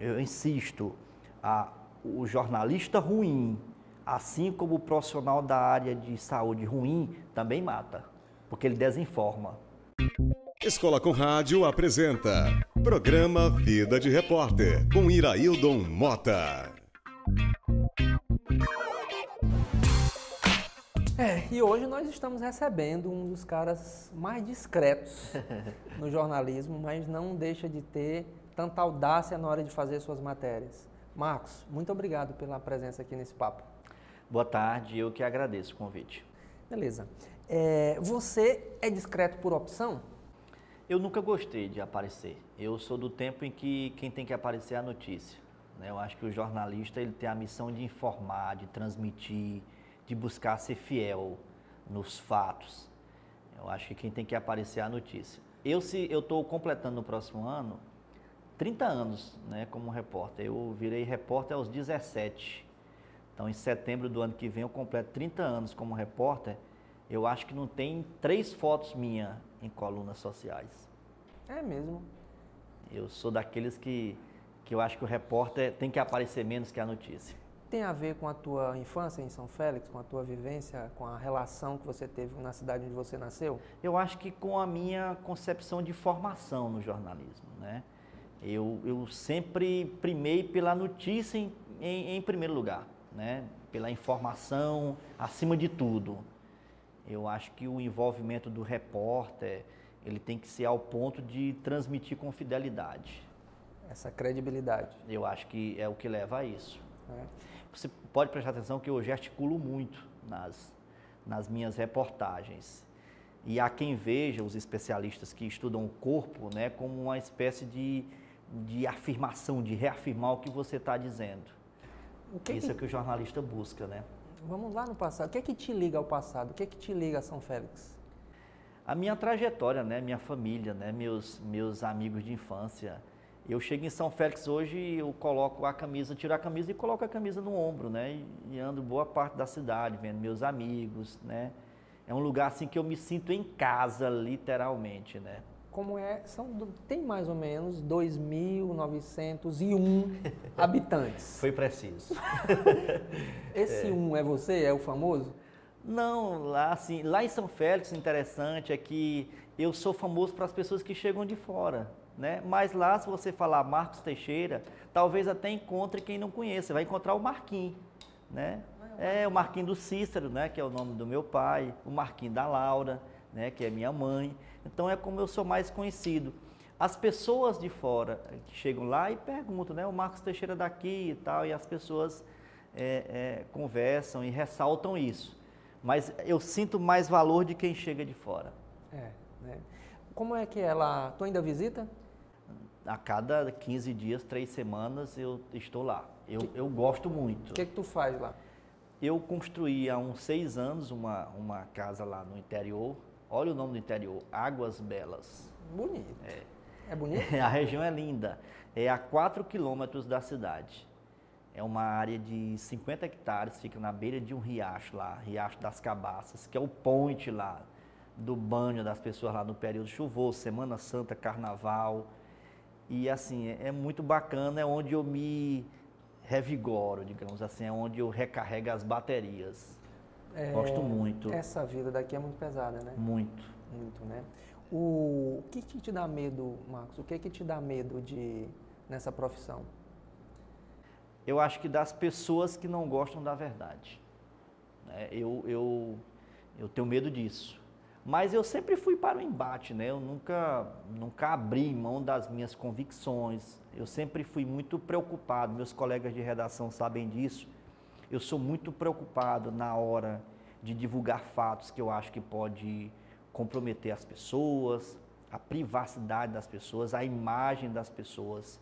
eu insisto, a, o jornalista ruim, assim como o profissional da área de saúde ruim, também mata, porque ele desinforma. Escola com Rádio apresenta Programa Vida de Repórter, com Iraildon Mota. É, e hoje nós estamos recebendo um dos caras mais discretos no jornalismo, mas não deixa de ter tanta audácia na hora de fazer suas matérias. Marcos, muito obrigado pela presença aqui nesse papo. Boa tarde, eu que agradeço o convite. Beleza. É, você é discreto por opção? Eu nunca gostei de aparecer. Eu sou do tempo em que quem tem que aparecer é a notícia. Né? Eu acho que o jornalista ele tem a missão de informar, de transmitir, de buscar ser fiel nos fatos. Eu acho que quem tem que aparecer é a notícia. Eu se eu estou completando no próximo ano 30 anos, né, como repórter. Eu virei repórter aos 17. Então, em setembro do ano que vem eu completo 30 anos como repórter. Eu acho que não tem três fotos minhas em colunas sociais. É mesmo. Eu sou daqueles que que eu acho que o repórter tem que aparecer menos que a notícia tem a ver com a tua infância em São Félix, com a tua vivência, com a relação que você teve na cidade onde você nasceu? Eu acho que com a minha concepção de formação no jornalismo, né? Eu, eu sempre primei pela notícia em, em, em primeiro lugar, né? Pela informação acima de tudo. Eu acho que o envolvimento do repórter, ele tem que ser ao ponto de transmitir com fidelidade. Essa credibilidade. Eu acho que é o que leva a isso. É. Você pode prestar atenção que eu gesticulo muito nas, nas minhas reportagens. E há quem veja os especialistas que estudam o corpo né, como uma espécie de, de afirmação, de reafirmar o que você está dizendo. Que Isso que... é o que o jornalista busca, né? Vamos lá no passado. O que é que te liga ao passado? O que é que te liga a São Félix? A minha trajetória, né? Minha família, né? Meus, meus amigos de infância. Eu chego em São Félix hoje, eu coloco a camisa, tiro a camisa e coloco a camisa no ombro, né? E, e, ando boa parte da cidade, vendo meus amigos, né? É um lugar assim que eu me sinto em casa, literalmente, né? Como é? São, tem mais ou menos 2.901 habitantes. Foi preciso. Esse é. um é você? É o famoso? Não, lá assim, lá em São Félix, interessante é que eu sou famoso para as pessoas que chegam de fora. Né? Mas lá, se você falar Marcos Teixeira, talvez até encontre quem não conheça, vai encontrar o Marquinhos, né? É o Marquinhos do Cícero, né, que é o nome do meu pai, o Marquinhos da Laura, né, que é minha mãe. Então é como eu sou mais conhecido. As pessoas de fora que chegam lá e perguntam, né, o Marcos Teixeira daqui e tal, e as pessoas é, é, conversam e ressaltam isso. Mas eu sinto mais valor de quem chega de fora. É, né? Como é que ela? Tu ainda visita? a cada 15 dias, três semanas, eu estou lá. Eu, que, eu gosto muito. O que, é que tu faz lá? Eu construí há uns seis anos uma, uma casa lá no interior. Olha o nome do interior, Águas Belas. Bonito. É, é bonito? a região é linda. É a 4 quilômetros da cidade. É uma área de 50 hectares, fica na beira de um riacho lá, Riacho das Cabaças, que é o ponte lá do banho das pessoas lá no período chuvoso, Semana Santa, Carnaval. E assim, é, é muito bacana, é onde eu me revigoro, digamos assim, é onde eu recarrego as baterias. É, Gosto muito. Essa vida daqui é muito pesada, né? Muito. Muito, né? O, o que, que te dá medo, Marcos? O que que te dá medo de nessa profissão? Eu acho que das pessoas que não gostam da verdade. É, eu, eu, eu tenho medo disso. Mas eu sempre fui para o embate, né? Eu nunca, nunca abri mão das minhas convicções. Eu sempre fui muito preocupado. Meus colegas de redação sabem disso. Eu sou muito preocupado na hora de divulgar fatos que eu acho que pode comprometer as pessoas, a privacidade das pessoas, a imagem das pessoas.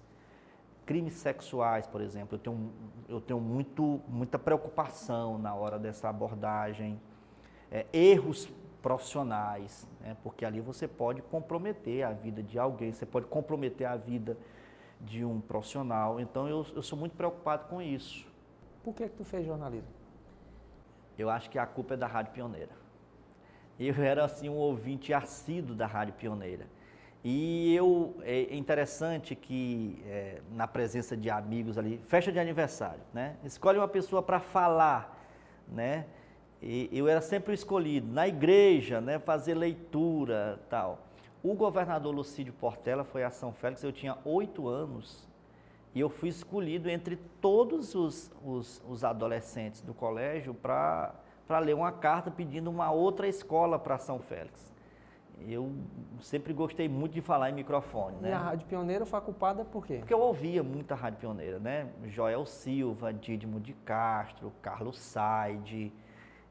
Crimes sexuais, por exemplo, eu tenho, eu tenho muito, muita preocupação na hora dessa abordagem. É, erros profissionais, né? porque ali você pode comprometer a vida de alguém, você pode comprometer a vida de um profissional. Então eu, eu sou muito preocupado com isso. Por que, que tu fez jornalismo? Eu acho que a culpa é da Rádio Pioneira. Eu era assim um ouvinte assíduo da Rádio Pioneira. E eu, é interessante que é, na presença de amigos ali, festa de aniversário, né? Escolhe uma pessoa para falar, né? E eu era sempre escolhido. Na igreja, né? Fazer leitura tal. O governador Lucídio Portela foi a São Félix, eu tinha oito anos, e eu fui escolhido entre todos os, os, os adolescentes do colégio para ler uma carta pedindo uma outra escola para São Félix. Eu sempre gostei muito de falar em microfone. Né? E a Rádio Pioneira foi ocupada por quê? Porque eu ouvia muita Rádio Pioneira, né? Joel Silva, Didimo de Castro, Carlos Said,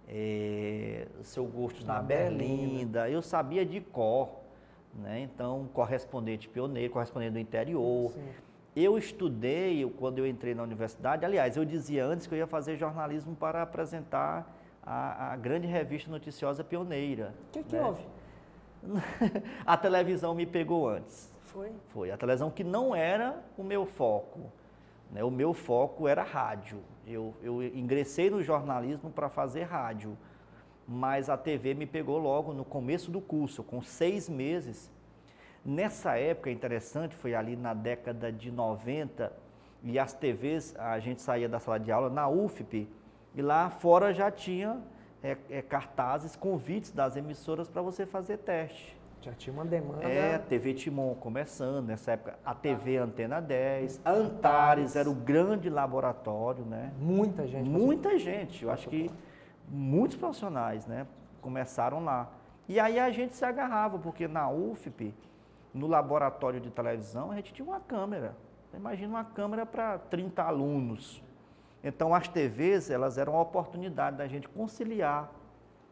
é, Seu Gosto na, na Berlinda. Berlinda. Eu sabia de cor, né? Então, correspondente pioneiro, correspondente do interior. Sim. Eu estudei, quando eu entrei na universidade, aliás, eu dizia antes que eu ia fazer jornalismo para apresentar a, a grande revista noticiosa pioneira. O que, que né? houve? a televisão me pegou antes. Foi? Foi. A televisão que não era o meu foco. Né? O meu foco era rádio. Eu, eu ingressei no jornalismo para fazer rádio, mas a TV me pegou logo no começo do curso, com seis meses. Nessa época, interessante, foi ali na década de 90, e as TVs, a gente saía da sala de aula na UFP, e lá fora já tinha é, é, cartazes, convites das emissoras para você fazer teste. Já tinha uma demanda. É, TV Timon começando, nessa época, a TV Antena 10, Antares era o grande laboratório, né? Muita gente. Muita gente, eu acho que muitos profissionais, né, começaram lá. E aí a gente se agarrava, porque na UFP, no laboratório de televisão, a gente tinha uma câmera. Imagina uma câmera para 30 alunos. Então, as TVs, elas eram a oportunidade da gente conciliar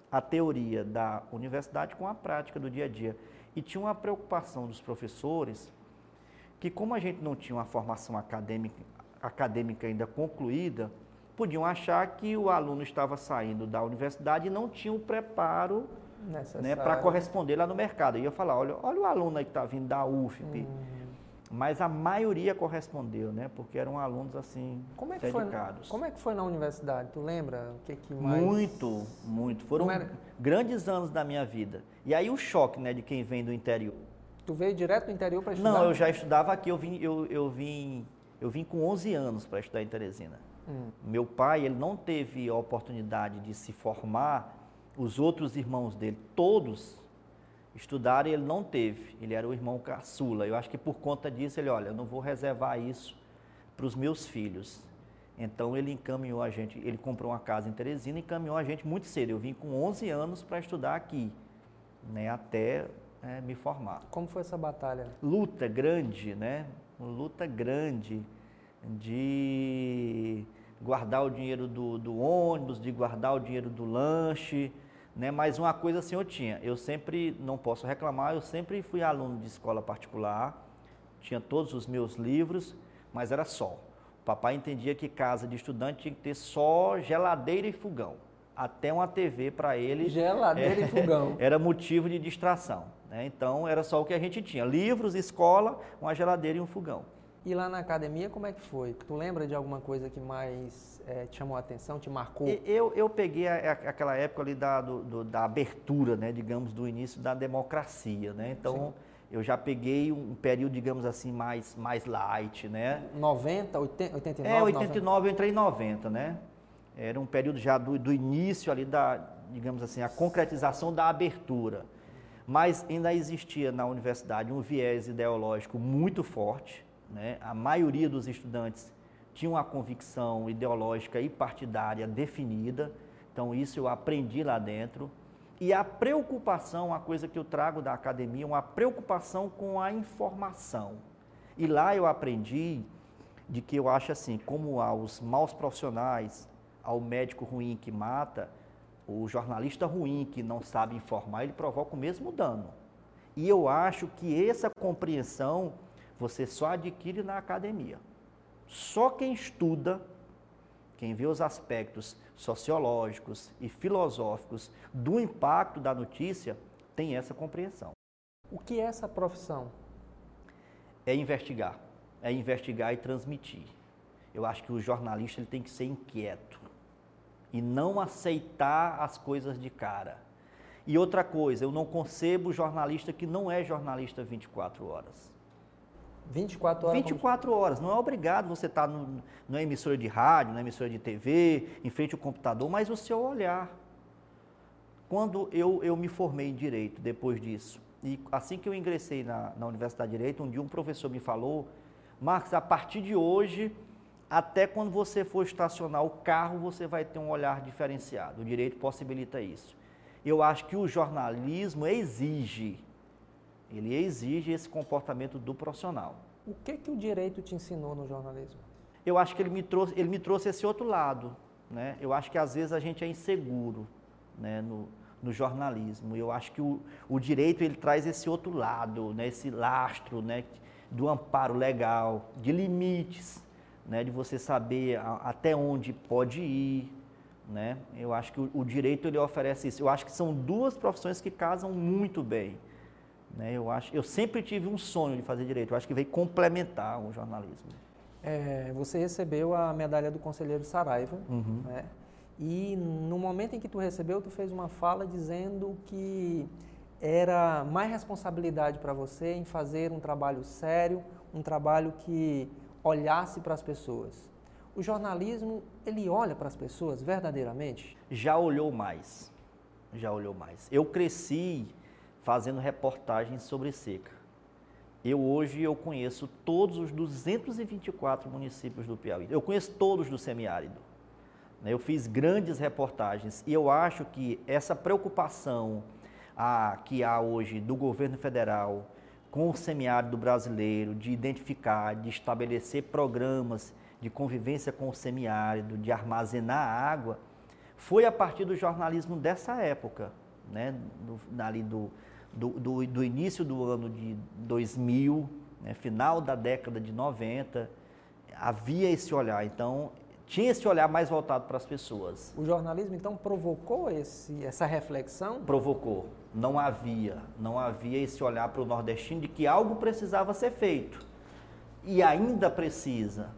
a teoria da universidade com a prática do dia a dia. E tinha uma preocupação dos professores que, como a gente não tinha uma formação acadêmica, acadêmica ainda concluída, podiam achar que o aluno estava saindo da universidade e não tinha o preparo né, para corresponder lá no mercado. E eu falar, olha, olha o aluno aí que está vindo da UFP. Hum mas a maioria correspondeu, né? Porque eram alunos assim como é que dedicados. Foi, como é que foi na universidade? Tu lembra o que, que mais? Muito, muito. Foram grandes anos da minha vida. E aí o choque, né, de quem vem do interior. Tu veio direto do interior para estudar? Não, eu já estudava aqui. Eu vim, eu, eu vim, eu vim com 11 anos para estudar em Teresina. Hum. Meu pai, ele não teve a oportunidade de se formar. Os outros irmãos dele, todos estudar ele não teve. Ele era o irmão caçula. Eu acho que por conta disso ele, olha, eu não vou reservar isso para os meus filhos. Então ele encaminhou a gente, ele comprou uma casa em Teresina e encaminhou a gente muito cedo. Eu vim com 11 anos para estudar aqui, né, até é, me formar. Como foi essa batalha? Luta grande, né? Luta grande de guardar o dinheiro do, do ônibus, de guardar o dinheiro do lanche, né? Mas uma coisa assim eu tinha, eu sempre, não posso reclamar, eu sempre fui aluno de escola particular, tinha todos os meus livros, mas era só. O papai entendia que casa de estudante tinha que ter só geladeira e fogão. Até uma TV para ele. Geladeira é, e fogão. Era motivo de distração. Né? Então era só o que a gente tinha: livros, escola, uma geladeira e um fogão. E lá na academia, como é que foi? Tu lembra de alguma coisa que mais é, te chamou a atenção, te marcou? Eu, eu peguei a, a, aquela época ali da, do, do, da abertura, né, digamos, do início da democracia, né? Então, Sim. eu já peguei um período, digamos assim, mais, mais light, né? 90, 80, 89? É, 89 90. eu entrei em 90, né? Era um período já do, do início ali da, digamos assim, a concretização da abertura. Mas ainda existia na universidade um viés ideológico muito forte, né? A maioria dos estudantes tinha uma convicção ideológica e partidária definida, então isso eu aprendi lá dentro. E a preocupação, a coisa que eu trago da academia, uma preocupação com a informação. E lá eu aprendi de que eu acho assim, como aos maus profissionais, ao médico ruim que mata, o jornalista ruim que não sabe informar, ele provoca o mesmo dano. E eu acho que essa compreensão você só adquire na academia. Só quem estuda, quem vê os aspectos sociológicos e filosóficos do impacto da notícia, tem essa compreensão. O que é essa profissão? É investigar. É investigar e transmitir. Eu acho que o jornalista ele tem que ser inquieto e não aceitar as coisas de cara. E outra coisa, eu não concebo jornalista que não é jornalista 24 horas. 24 horas? 24 como... horas. Não é obrigado você estar tá na emissora de rádio, na emissora de TV, em frente ao computador, mas o seu olhar. Quando eu, eu me formei em Direito, depois disso, e assim que eu ingressei na, na Universidade de Direito, um dia um professor me falou, Marcos, a partir de hoje, até quando você for estacionar o carro, você vai ter um olhar diferenciado. O direito possibilita isso. Eu acho que o jornalismo exige, ele exige esse comportamento do profissional. O que que o direito te ensinou no jornalismo? Eu acho que ele me trouxe, ele me trouxe esse outro lado, né? Eu acho que às vezes a gente é inseguro, né, no, no jornalismo. Eu acho que o, o direito ele traz esse outro lado, né, esse lastro, né, do amparo legal, de limites, né, de você saber a, até onde pode ir, né? Eu acho que o, o, direito ele oferece isso. Eu acho que são duas profissões que casam muito bem. Né? Eu acho, eu sempre tive um sonho de fazer direito. Eu acho que veio complementar o jornalismo. É, você recebeu a medalha do Conselheiro Saraiva, uhum. né? E no momento em que tu recebeu, tu fez uma fala dizendo que era mais responsabilidade para você em fazer um trabalho sério, um trabalho que olhasse para as pessoas. O jornalismo, ele olha para as pessoas verdadeiramente? Já olhou mais. Já olhou mais. Eu cresci fazendo reportagens sobre seca. Eu hoje eu conheço todos os 224 municípios do Piauí. Eu conheço todos do semiárido. Né? Eu fiz grandes reportagens e eu acho que essa preocupação a, que há hoje do governo federal com o semiárido brasileiro, de identificar, de estabelecer programas de convivência com o semiárido, de armazenar água, foi a partir do jornalismo dessa época, né? do, ali do, do, do, do, início do ano de 2000, né? final da década de 90, havia esse olhar. Então, tinha esse olhar mais voltado para as pessoas. O jornalismo então provocou esse, essa reflexão? Provocou. Não havia, não havia esse olhar para o nordestino de que algo precisava ser feito e ainda precisa.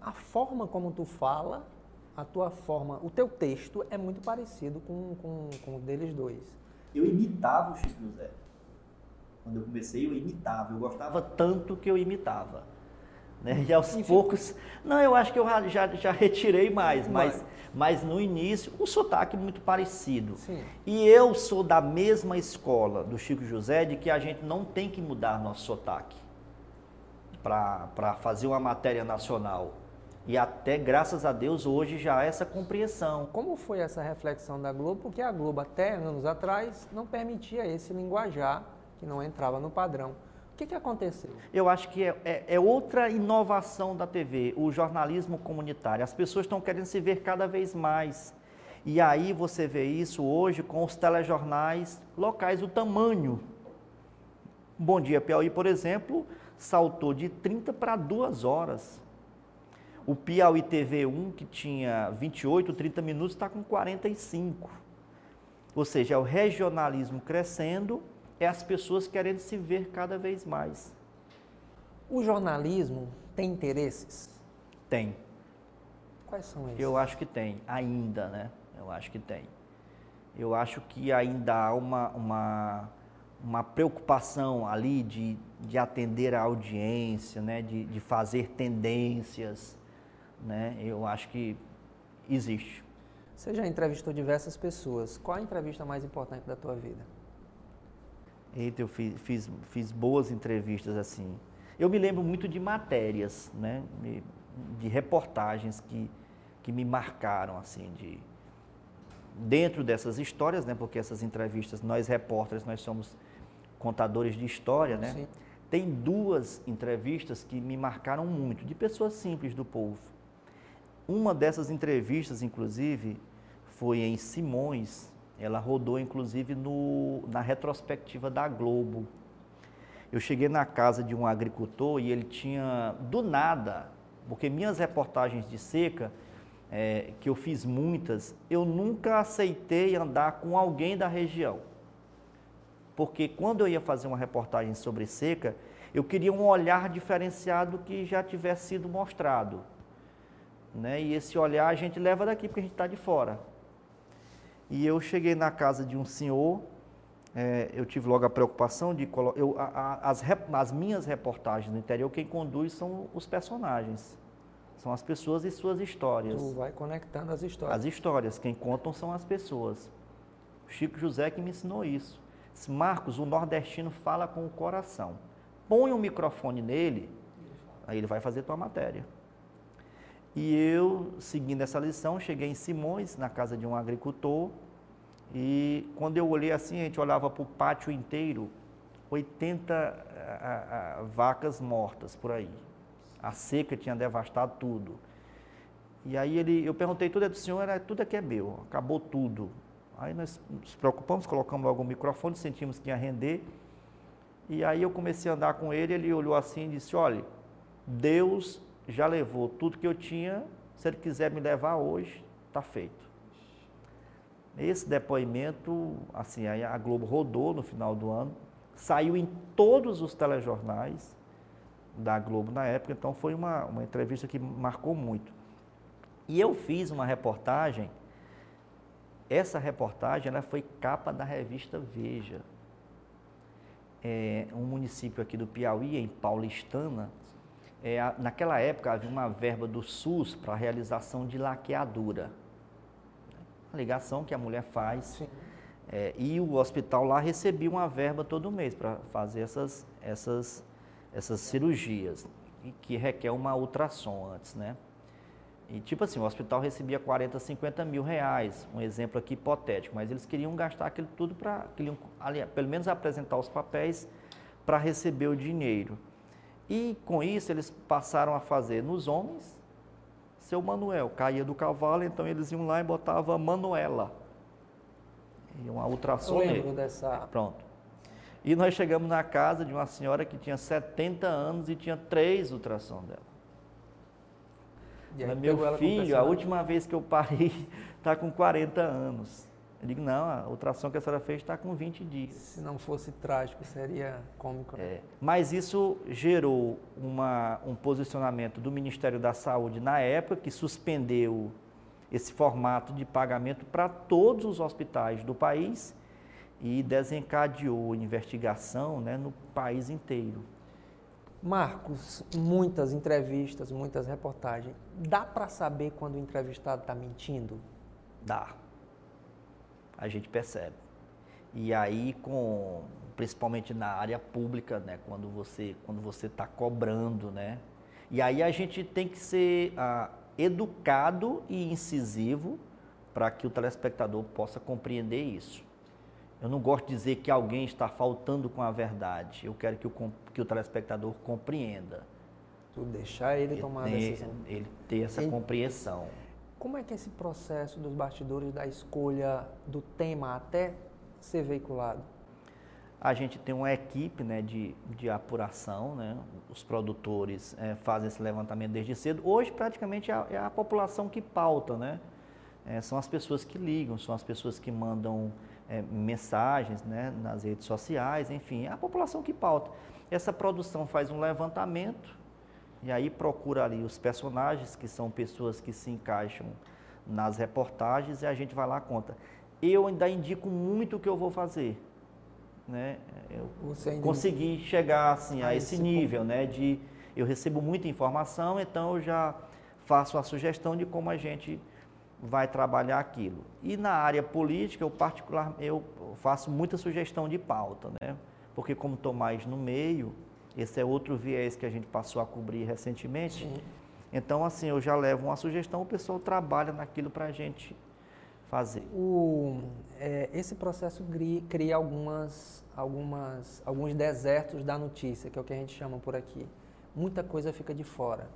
A forma como tu fala, a tua forma, o teu texto é muito parecido com, com, com o deles dois. Eu imitava o Chico José. Quando eu comecei, eu imitava. Eu gostava tanto que eu imitava. Né? E aos poucos. Não, eu acho que eu já, já retirei mais, mas, mas no início, um sotaque muito parecido. Sim. E eu sou da mesma escola do Chico José de que a gente não tem que mudar nosso sotaque para fazer uma matéria nacional. E até, graças a Deus, hoje já há essa compreensão. Como foi essa reflexão da Globo? Porque a Globo, até anos atrás, não permitia esse linguajar que não entrava no padrão. O que, que aconteceu? Eu acho que é, é, é, outra inovação da TV, o jornalismo comunitário. As pessoas estão querendo se ver cada vez mais. E aí você vê isso hoje com os telejornais locais, o tamanho. Bom Dia Piauí, por exemplo, saltou de 30 para 2 horas. O Piauí TV 1, que tinha 28, 30 minutos, está com 45. Ou seja, é o regionalismo crescendo é as pessoas querendo se ver cada vez mais. O jornalismo tem interesses? Tem. Quais são eles? Eu acho que tem, ainda, né? Eu acho que tem. Eu acho que ainda há uma, uma, uma preocupação ali de, de atender a audiência, né? de, de fazer tendências. Né? Eu acho que existe. Você já entrevistou diversas pessoas. Qual a entrevista mais importante da tua vida? Eita, eu fiz, fiz, fiz boas entrevistas assim. Eu me lembro muito de matérias, né? de reportagens que, que me marcaram, assim, de dentro dessas histórias, né? Porque essas entrevistas, nós repórteres, nós somos contadores de história, né? Sim. Tem duas entrevistas que me marcaram muito, de pessoas simples do povo. Uma dessas entrevistas, inclusive, foi em Simões, ela rodou inclusive no, na retrospectiva da Globo. Eu cheguei na casa de um agricultor e ele tinha, do nada, porque minhas reportagens de seca, é, que eu fiz muitas, eu nunca aceitei andar com alguém da região. Porque quando eu ia fazer uma reportagem sobre seca, eu queria um olhar diferenciado que já tivesse sido mostrado. Né? E esse olhar a gente leva daqui porque a gente está de fora. E eu cheguei na casa de um senhor é, eu tive logo a preocupação de colocar. As, as minhas reportagens no interior, quem conduz são os personagens. São as pessoas e suas histórias. Tu vai conectando as histórias. As histórias, quem contam são as pessoas. O Chico José que me ensinou isso. Marcos, o nordestino fala com o coração. Põe um microfone nele, aí ele vai fazer tua matéria. E eu, seguindo essa lição, cheguei em Simões, na casa de um agricultor, e quando eu olhei assim, a gente olhava para o pátio inteiro, 80 a, a, vacas mortas por aí. A seca tinha devastado tudo. E aí ele, eu perguntei, tudo é do senhor? Era, tudo aqui é meu, acabou tudo. Aí nós nos preocupamos, colocamos logo o microfone, sentimos que ia render. E aí eu comecei a andar com ele, ele olhou assim e disse, olha, Deus já levou tudo que eu tinha, se ele quiser me levar hoje, está feito. Esse depoimento, assim, a Globo rodou no final do ano, saiu em todos os telejornais da Globo na época, então foi uma, uma entrevista que marcou muito. E eu fiz uma reportagem, essa reportagem ela foi capa da revista Veja. É, um município aqui do Piauí, em Paulistana, é, naquela época havia uma verba do SUS para a realização de laqueadura a ligação que a mulher faz. É, e o hospital lá recebia uma verba todo mês para fazer essas, essas, essas cirurgias, e que requer uma ultrassom antes, né? E tipo assim, o hospital recebia 40, 50 mil reais, um exemplo aqui hipotético, mas eles queriam gastar aquilo tudo para, pelo menos apresentar os papéis para receber o dinheiro. E com isso eles passaram a fazer nos homens seu Manuel. Caía do cavalo, então eles iam lá e botavam Manuela. E uma ultrassom. Eu lembro dessa. Pronto. E nós chegamos na casa de uma senhora que tinha 70 anos e tinha três ultrassom dela. meu filho, a última vez que eu parei, está com 40 anos. Eu digo, não, a ultrassom que a senhora fez está com 20 dias. Se não fosse trágico, seria cômico. Né? É, mas isso gerou uma, um posicionamento do Ministério da Saúde na época, que suspendeu esse formato de pagamento para todos os hospitais do país e desencadeou investigação né, no país inteiro. Marcos, muitas entrevistas, muitas reportagens. Dá para saber quando o entrevistado está mentindo? Dá a gente percebe. E aí, com, principalmente na área pública, né, quando você quando você está cobrando, né, e aí a gente tem que ser ah, educado e incisivo para que o telespectador possa compreender isso. Eu não gosto de dizer que alguém está faltando com a verdade. Eu quero que o, que o telespectador compreenda. Tu deixar ele, ele tomar ter, a decisão. Ele ter essa compreensão. Como é que é esse processo dos bastidores da escolha do tema até ser veiculado? A gente tem uma equipe né, de, de apuração, né? os produtores é, fazem esse levantamento desde cedo. Hoje, praticamente, é a, é a população que pauta, né? É, são as pessoas que ligam, são as pessoas que mandam é, mensagens né, nas redes sociais, enfim, é a população que pauta. Essa produção faz um levantamento, e aí procura ali os personagens, que são pessoas que se encaixam nas reportagens, e a gente vai lá conta. Eu ainda indico muito o que eu vou fazer. Né? Eu consegui chegar assim, a, a esse, esse nível, ponto. né? De eu recebo muita informação, então eu já faço a sugestão de como a gente vai trabalhar aquilo. E na área política, eu particular, eu faço muita sugestão de pauta, né? Porque como estou mais no meio, esse é outro viés que a gente passou a cobrir recentemente. Sim. Então, assim, eu já levo uma sugestão, o pessoal trabalha naquilo para a gente fazer. O, é, esse processo cria, cria, algumas, algumas, alguns desertos da notícia, que é o que a gente chama por aqui. Muita coisa fica de fora.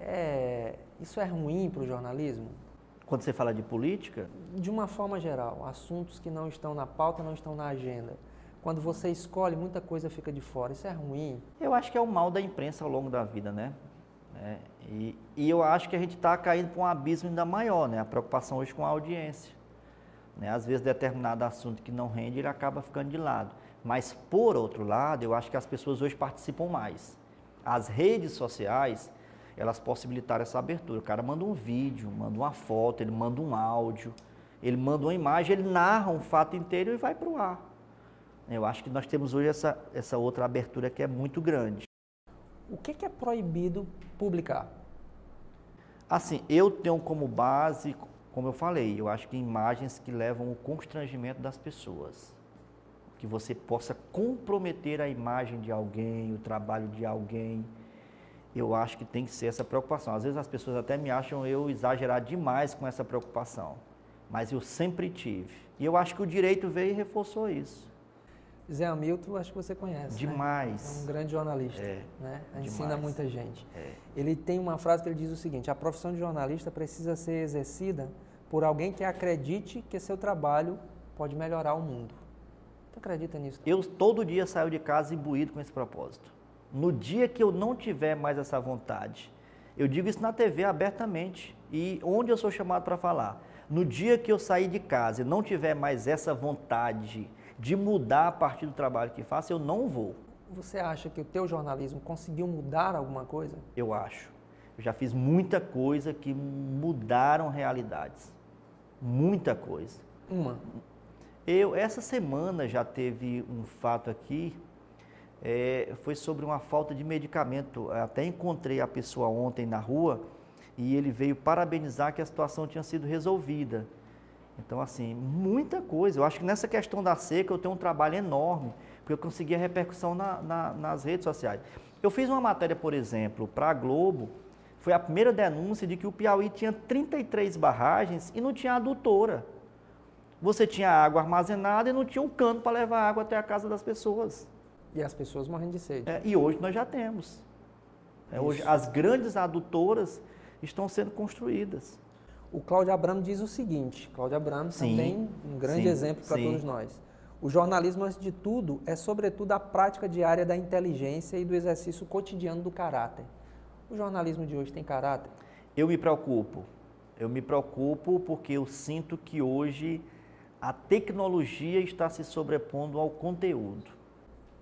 É, isso é ruim para o jornalismo? Quando você fala de política? De uma forma geral, assuntos que não estão na pauta, não estão na agenda quando você escolhe, muita coisa fica de fora. Isso é ruim? Eu acho que é o mal da imprensa ao longo da vida, né? É, e, e, eu acho que a gente está caindo para um abismo ainda maior, né? A preocupação hoje com a audiência. Né? Às vezes, determinado assunto que não rende, ele acaba ficando de lado. Mas, por outro lado, eu acho que as pessoas hoje participam mais. As redes sociais, elas possibilitaram essa abertura. O cara manda um vídeo, manda uma foto, ele manda um áudio, ele manda uma imagem, ele narra um fato inteiro e vai para o ar. Eu acho que nós temos hoje essa, essa outra abertura que é muito grande. O que, que é proibido publicar? Assim, eu tenho como base, como eu falei, eu acho que imagens que levam o constrangimento das pessoas. Que você possa comprometer a imagem de alguém, o trabalho de alguém. Eu acho que tem que ser essa preocupação. Às vezes as pessoas até me acham eu exagerar demais com essa preocupação. Mas eu sempre tive. E eu acho que o direito veio e reforçou isso. Zé Hamilton, acho que você conhece. né? Demais. Né? É um grande jornalista. É, né? Ensina demais. muita gente. É. Ele tem uma frase que ele diz o seguinte: a profissão de jornalista precisa ser exercida por alguém que acredite que seu trabalho pode melhorar o mundo. Tu acredita nisso? Eu todo dia saio de casa imbuído com esse propósito. No dia que eu não tiver mais essa vontade, eu digo isso na TV abertamente e onde eu sou chamado para falar. No dia que eu sair de casa e não tiver mais essa vontade de mudar a partir do trabalho que faço, eu não vou. Você acha que o teu jornalismo conseguiu mudar alguma coisa? Eu acho. Eu já fiz muita coisa que mudaram realidades. Muita coisa. Uma. Eu, essa semana já teve um fato aqui, é, foi sobre uma falta de medicamento. Até encontrei a pessoa ontem na rua e ele veio parabenizar que a situação tinha sido resolvida. Então, assim, muita coisa. Eu acho que nessa questão da seca eu tenho um trabalho enorme, porque eu consegui a repercussão na, na, nas redes sociais. Eu fiz uma matéria, por exemplo, para a Globo, foi a primeira denúncia de que o Piauí tinha 33 barragens e não tinha adutora. Você tinha água armazenada e não tinha um cano para levar água até a casa das pessoas. E as pessoas morrendo de sede. É, e hoje nós já temos. É, hoje as grandes adutoras estão sendo construídas. O Cláudio Abramo diz o seguinte: Cláudio Abramo Sim, também um grande sim, exemplo para todos nós. O jornalismo, antes de tudo, é sobretudo a prática diária da inteligência e do exercício cotidiano do caráter. O jornalismo de hoje tem caráter? Eu me preocupo. Eu me preocupo porque eu sinto que hoje a tecnologia está se sobrepondo ao conteúdo.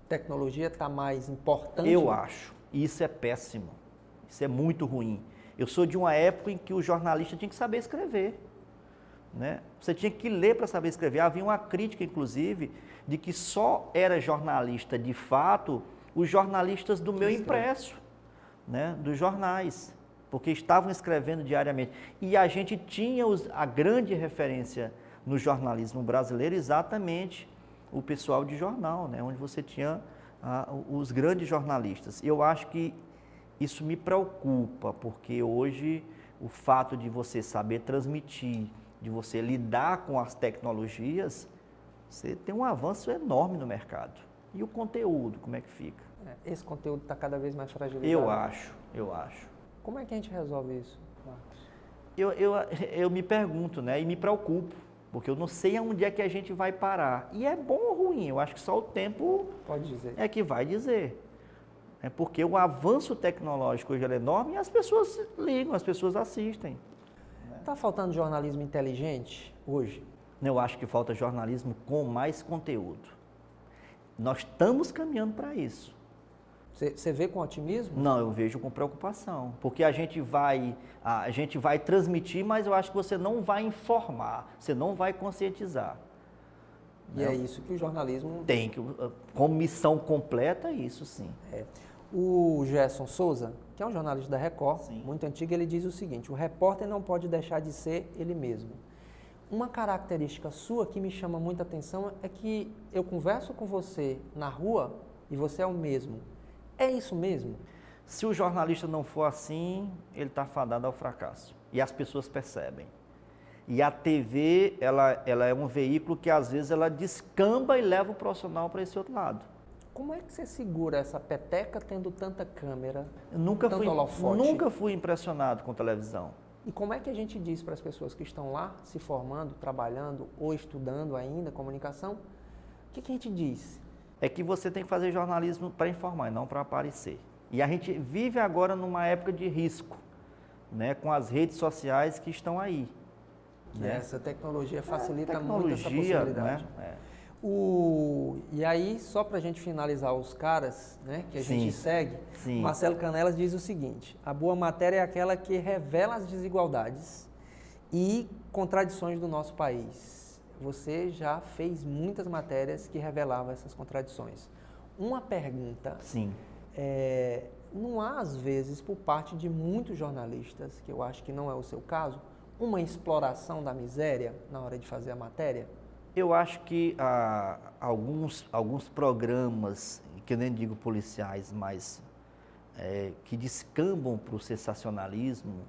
Tecnologia está mais importante? Eu acho. Isso é péssimo. Isso é muito ruim. Eu sou de uma época em que o jornalista tinha que saber escrever. Né? Você tinha que ler para saber escrever. Havia uma crítica, inclusive, de que só era jornalista de fato os jornalistas do meu impresso, né? dos jornais, porque estavam escrevendo diariamente. E a gente tinha os- a grande referência no jornalismo brasileiro exatamente o pessoal de jornal, né? onde você tinha ah, os grandes jornalistas. Eu acho que isso me preocupa, porque hoje o fato de você saber transmitir, de você lidar com as tecnologias, você tem um avanço enorme no mercado. E o conteúdo, como é que fica? É, Esse conteúdo está cada vez mais fragilizado. Eu acho, eu acho. Como é que a gente resolve isso, Marcos? Eu, eu, eu me pergunto, né, e me preocupo, porque eu não sei aonde é que a gente vai parar. E é bom ou ruim? Eu acho que só o tempo Pode dizer. é que vai dizer. É porque o avanço tecnológico hoje é enorme e as pessoas ligam, as pessoas assistem. Está faltando jornalismo inteligente hoje? Eu acho que falta jornalismo com mais conteúdo. Nós estamos caminhando para isso. Você vê com otimismo? Não, eu vejo com preocupação, porque a gente vai a gente vai transmitir, mas eu acho que você não vai informar, você não vai conscientizar. E é isso que o jornalismo Tem que como missão completa isso sim. é. O Gerson Souza, que é um jornalista da Record, Sim. muito antigo, ele diz o seguinte: o repórter não pode deixar de ser ele mesmo. Uma característica sua que me chama muita atenção é que eu converso com você na rua e você é o mesmo. É isso mesmo? Se o jornalista não for assim, ele está fadado ao fracasso. E as pessoas percebem. E a TV, ela, ela é um veículo que às vezes ela descamba e leva o profissional para esse outro lado. Como é que você segura essa peteca tendo tanta câmera? Eu nunca Tanto fui, holofote. nunca fui impressionado com televisão. E como é que a gente diz para as pessoas que estão lá se formando, trabalhando ou estudando ainda comunicação? O que, que a gente diz? É que você tem que fazer jornalismo para informar e não para aparecer. E a gente vive agora numa época de risco, né, com as redes sociais que estão aí. Né? essa tecnologia facilita muito essa Tecnologia, possibilidade. né? É. O, e aí, só para a gente finalizar os caras né, que a Sim. gente segue, Sim. Marcelo Canelas diz o seguinte: a boa matéria é aquela que revela as desigualdades e contradições do nosso país. você já fez muitas matérias que revelavam essas contradições. Uma pergunta. Sim. É, não há, às vezes, por parte de muitos jornalistas, que eu acho que não é o seu caso, uma exploração da miséria na hora de fazer a matéria? Eu acho que ah, alguns, alguns programas, que eu nem digo policiais, mas é, que descambam para o sensacionalismo,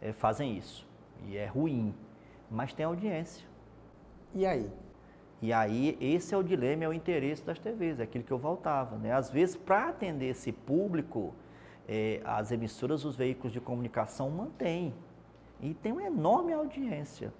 é, fazem isso. E é ruim, mas tem audiência. E aí? E aí, esse é o dilema, é o interesse das TVs, é aquilo que eu voltava. Né? Às vezes, para atender esse público, é, as emissoras, os veículos de comunicação mantêm. E tem uma enorme audiência.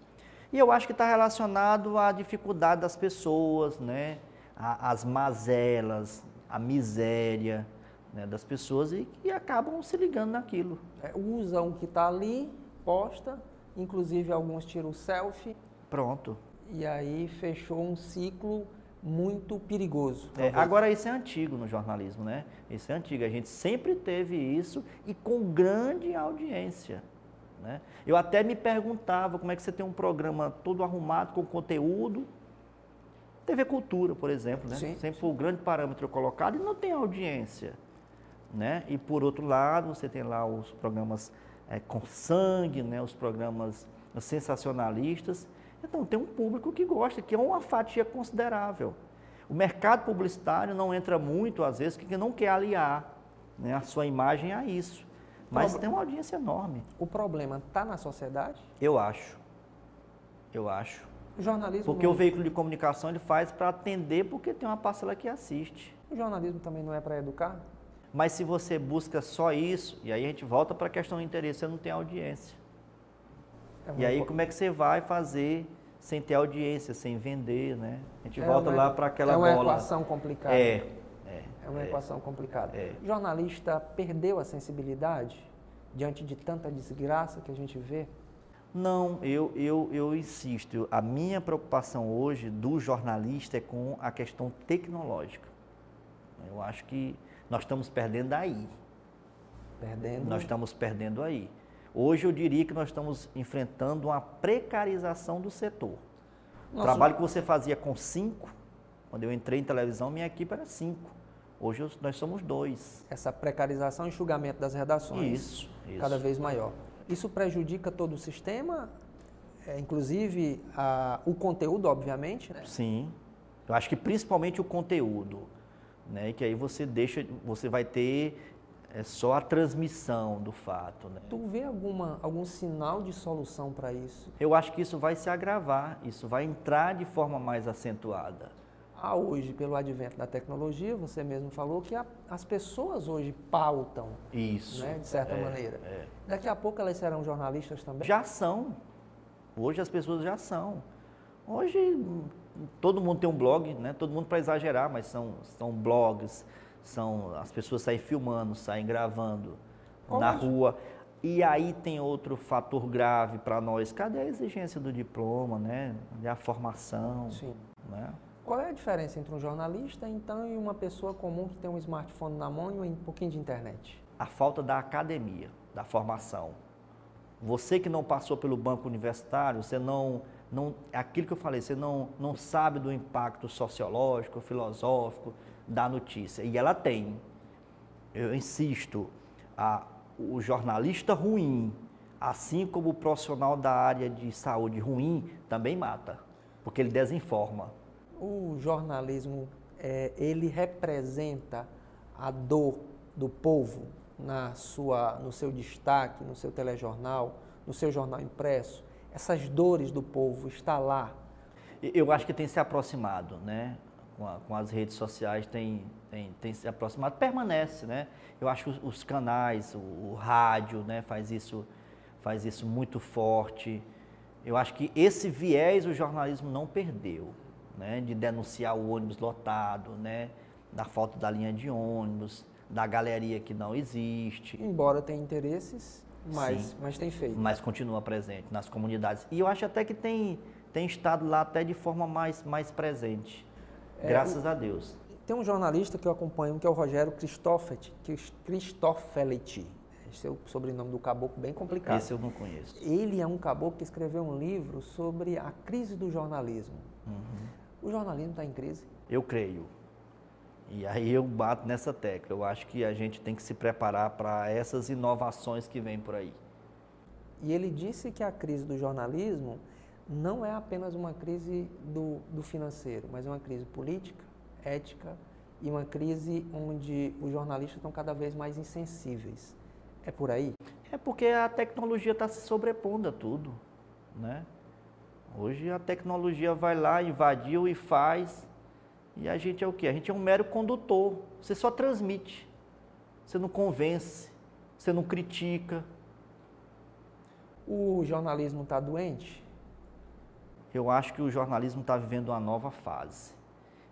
E eu acho que está relacionado à dificuldade das pessoas, né? as mazelas, a miséria né? das pessoas e que acabam se ligando naquilo. É, usa o que está ali, posta, inclusive alguns tiram selfie. Pronto. E aí fechou um ciclo muito perigoso. É, agora isso é antigo no jornalismo, né? Isso é antigo. A gente sempre teve isso e com grande audiência. Né? Eu até me perguntava como é que você tem um programa todo arrumado com conteúdo. TV Cultura, por exemplo, né? Sim, sempre foi o grande parâmetro colocado e não tem audiência. Né? E por outro lado, você tem lá os programas é, com sangue, né? os programas sensacionalistas então, tem um público que gosta, que é uma fatia considerável. O mercado publicitário não entra muito, às vezes, porque não quer aliar né, a sua imagem a isso. Mas tem uma audiência enorme. O problema está na sociedade? Eu acho. Eu acho. O jornalismo. Porque não... o veículo de comunicação ele faz para atender, porque tem uma parcela que assiste. O jornalismo também não é para educar? Mas se você busca só isso, e aí a gente volta para a questão do interesse, você não tem audiência. É e aí como é que você vai fazer sem ter audiência, sem vender, né? A gente é volta uma, lá para aquela bola. É uma bola. equação complicada. É. É, uma é, equação complicada. É. O jornalista perdeu a sensibilidade diante de tanta desgraça que a gente vê? Não, eu, eu, eu insisto. A minha preocupação hoje do jornalista é com a questão tecnológica. Eu acho que nós estamos perdendo aí. Perdendo? Nós estamos perdendo aí. Hoje eu diria que nós estamos enfrentando uma precarização do setor. Nossa. O trabalho que você fazia com cinco, quando eu entrei em televisão, minha equipe era cinco. Hoje nós somos dois. Essa precarização e enxugamento das redações. Isso, isso. Cada vez maior. Isso prejudica todo o sistema, é, inclusive a, o conteúdo, obviamente. Né? Sim. Eu acho que principalmente o conteúdo. Né? Que aí você deixa, você vai ter é só a transmissão do fato. Né? Tu vê alguma, algum sinal de solução para isso? Eu acho que isso vai se agravar, isso vai entrar de forma mais acentuada. Ah, hoje, pelo advento da tecnologia, você mesmo falou que a, as pessoas hoje pautam. Isso. Né, de certa é, maneira. É. Daqui a pouco elas serão jornalistas também? Já são. Hoje as pessoas já são. Hoje todo mundo tem um blog, né? todo mundo para exagerar, mas são, são blogs, são as pessoas saem filmando, saem gravando Como na rua. E aí tem outro fator grave para nós. Cadê a exigência do diploma, né? Cadê a formação? Sim. Né? Qual é a diferença entre um jornalista, então, e uma pessoa comum que tem um smartphone na mão e um pouquinho de internet? A falta da academia, da formação. Você que não passou pelo banco universitário, você não, não aquilo que eu falei, você não, não sabe do impacto sociológico, filosófico, da notícia. E ela tem. Eu insisto, a, o jornalista ruim, assim como o profissional da área de saúde ruim, também mata, porque ele desinforma. O jornalismo, é, ele representa a dor do povo na sua, no seu destaque, no seu telejornal, no seu jornal impresso. Essas dores do povo está lá. Eu acho que tem se aproximado, né? com, a, com as redes sociais tem, tem, tem, se aproximado, permanece, né? Eu acho que os, canais, o, o, rádio, né, faz isso, faz isso muito forte. Eu acho que esse viés o jornalismo não perdeu, né? De denunciar o ônibus lotado, né? Da falta da linha de ônibus, da galeria que não existe. Embora tenha interesses, mas, mas tem feito. Mas continua presente nas comunidades. E eu acho até que tem, tem estado lá até de forma mais, mais presente. É, Graças a Deus. Tem um jornalista que eu acompanho, que é o Rogério Christoffelet, Esse é o sobrenome do caboclo bem complicado. Esse eu não conheço. Ele é um caboclo que escreveu um livro sobre a crise do jornalismo. Uhum. O jornalismo está em crise? Eu creio. E aí eu bato nessa tecla. Eu acho que a gente tem que se preparar para essas inovações que vêm por aí. E ele disse que a crise do jornalismo não é apenas uma crise do, do financeiro, mas é uma crise política, ética e uma crise onde os jornalistas estão cada vez mais insensíveis. É por aí? É porque a tecnologia está se sobrepondo a tudo, né? Hoje a tecnologia vai lá, invadiu e faz e a gente é o quê? A gente é um mero condutor. Você só transmite. Você não convence, você não critica. O jornalismo está doente? Eu acho que o jornalismo está vivendo uma nova fase.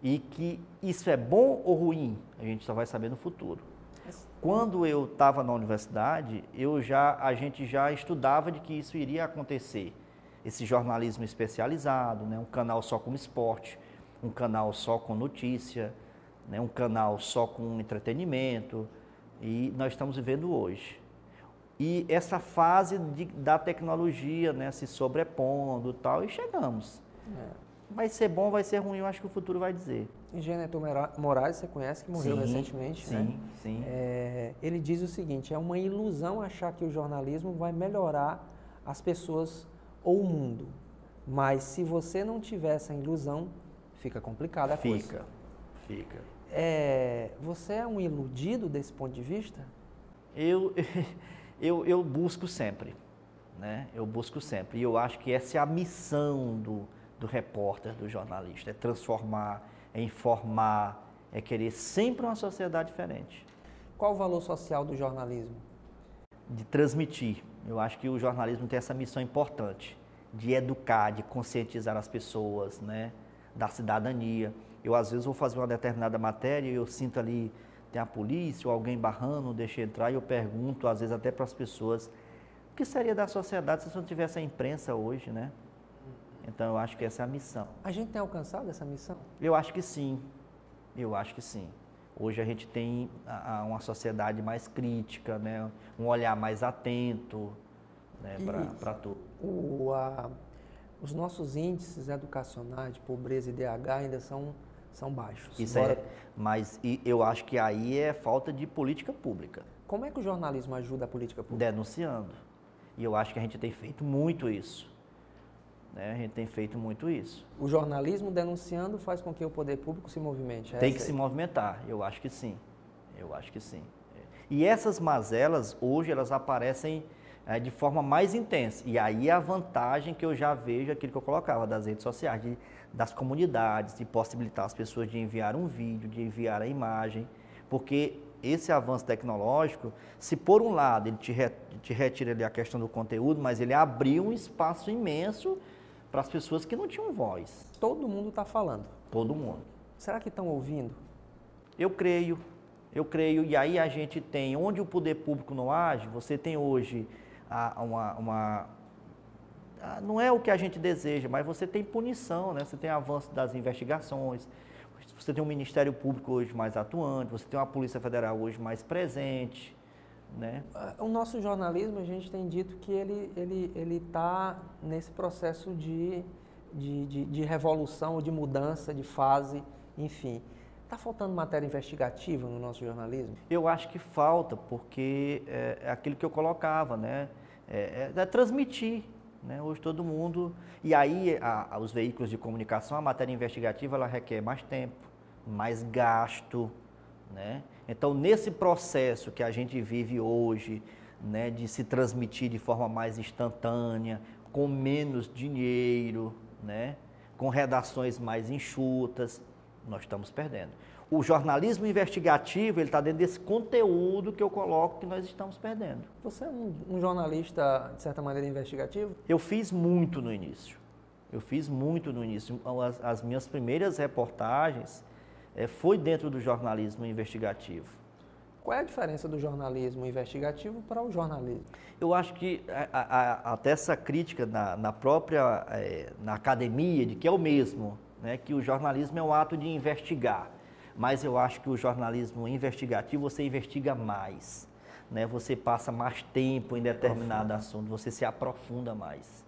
E que isso é bom ou ruim, a gente só vai saber no futuro. Quando eu estava na universidade, eu já, a gente já estudava de que isso iria acontecer. Esse jornalismo especializado, né, um canal só com esporte, um canal só com notícia, né, um canal só com entretenimento, e nós estamos vivendo hoje. E essa fase de, da tecnologia né, se sobrepondo tal, e chegamos. É. Vai ser bom, vai ser ruim, eu acho que o futuro vai dizer. Engenheiro Moraes, você conhece, que morreu sim, recentemente, sim, né? Sim, sim. É, ele diz o seguinte, é uma ilusão achar que o jornalismo vai melhorar as pessoas ou o mundo. Mas se você não tiver essa ilusão, fica complicada a fica, coisa. Fica, fica. É, você é um iludido desse ponto de vista? Eu, eu, eu busco sempre, né? Eu busco sempre. E eu acho que essa é a missão do, do repórter, do jornalista, é transformar, é informar, é querer sempre uma sociedade diferente. Qual o valor social do jornalismo? De transmitir. Eu acho que o jornalismo tem essa missão importante de educar, de conscientizar as pessoas, né? da cidadania. Eu, às vezes, vou fazer uma determinada matéria e eu sinto ali, tem a polícia ou alguém barrando, deixa entrar, e eu pergunto, às vezes, até para as pessoas, o que seria da sociedade se não tivesse a imprensa hoje, né? Então, eu acho que essa é a missão. A gente tem alcançado essa missão? Eu acho que sim. Eu acho que sim. Hoje a gente tem uma sociedade mais crítica, né? um olhar mais atento né? para tudo. O, a, os nossos índices educacionais de pobreza e DH ainda são, são baixos. Isso é, mas eu acho que aí é falta de política pública. Como é que o jornalismo ajuda a política pública? Denunciando. E eu acho que a gente tem feito muito isso. Né? A gente tem feito muito isso. O jornalismo denunciando faz com que o poder público se movimente? É tem que se movimentar, eu acho que sim. Eu acho que sim. E essas mazelas, hoje, elas aparecem é, de forma mais intensa. E aí é a vantagem que eu já vejo, aquilo que eu colocava, das redes sociais, de, das comunidades, de possibilitar as pessoas de enviar um vídeo, de enviar a imagem, porque esse avanço tecnológico, se por um lado ele te, re, te retira ali a questão do conteúdo, mas ele abriu um espaço imenso para as pessoas que não tinham voz. Todo mundo está falando. Todo mundo. Será que estão ouvindo? Eu creio, eu creio. E aí a gente tem, onde o poder público não age, você tem hoje uma, uma não é o que a gente deseja, mas você tem punição, né? Você tem avanço das investigações, você tem um Ministério Público hoje mais atuante, você tem uma Polícia Federal hoje mais presente, né? O nosso jornalismo, a gente tem dito que ele ele ele está nesse processo de, de, de, de revolução, de mudança, de fase, enfim. Está faltando matéria investigativa no nosso jornalismo? Eu acho que falta, porque é, é aquilo que eu colocava, né? É, é, é transmitir. Né? Hoje todo mundo. E aí, a, a, os veículos de comunicação, a matéria investigativa, ela requer mais tempo, mais gasto. Né? Então, nesse processo que a gente vive hoje, né, de se transmitir de forma mais instantânea, com menos dinheiro, né, com redações mais enxutas, nós estamos perdendo. O jornalismo investigativo, ele está dentro desse conteúdo que eu coloco que nós estamos perdendo. Você é um, um, jornalista, de certa maneira, investigativo? Eu fiz muito no início. Eu fiz muito no início. As, as minhas primeiras reportagens é, foi dentro do jornalismo investigativo. Qual é a diferença do jornalismo investigativo para o jornalismo? Eu acho que a, a, até essa crítica na, na própria é, na academia de que é o mesmo, né, que o jornalismo é o ato de investigar, mas eu acho que o jornalismo investigativo você investiga mais. né, você passa mais tempo em determinado assunto, você se aprofunda mais.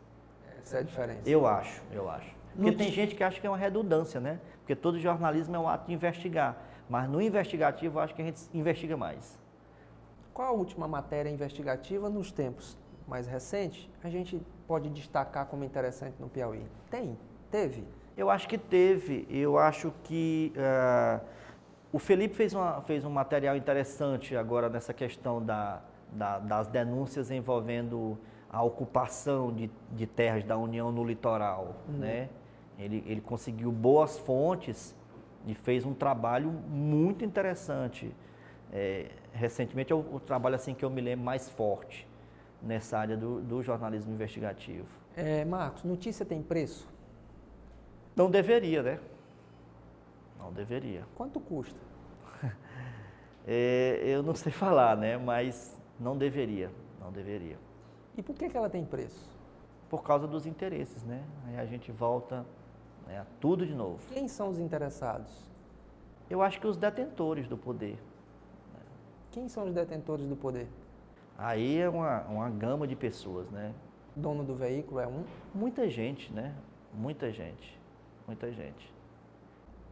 Essa é a diferença. Eu acho, eu acho. Porque tem gente que acha que é uma redundância, né? Porque todo jornalismo é um ato de investigar. Mas no investigativo, eu acho que a gente investiga mais. Qual a última matéria investigativa nos tempos mais recentes a gente pode destacar como interessante no Piauí? Tem? Teve? Eu acho que teve. Eu acho que uh, o Felipe fez, uma, fez um material interessante agora nessa questão da, da, das denúncias envolvendo a ocupação de, de terras da União no litoral, uhum. né? Ele, ele conseguiu boas fontes e fez um trabalho muito interessante. É, recentemente é o, o, trabalho assim que eu me lembro mais forte nessa área do, do jornalismo investigativo. É, Marcos, notícia tem preço? Não deveria, né? Não deveria. Quanto custa? é, eu não sei falar, né? Mas não deveria, não deveria. E por que, que ela tem preço? Por causa dos interesses, né? Aí a gente volta né, tudo de novo. Quem são os interessados? Eu acho que os detentores do poder. Quem são os detentores do poder? Aí é uma, uma gama de pessoas, né? Dono do veículo é um? Muita gente, né? Muita gente muita gente.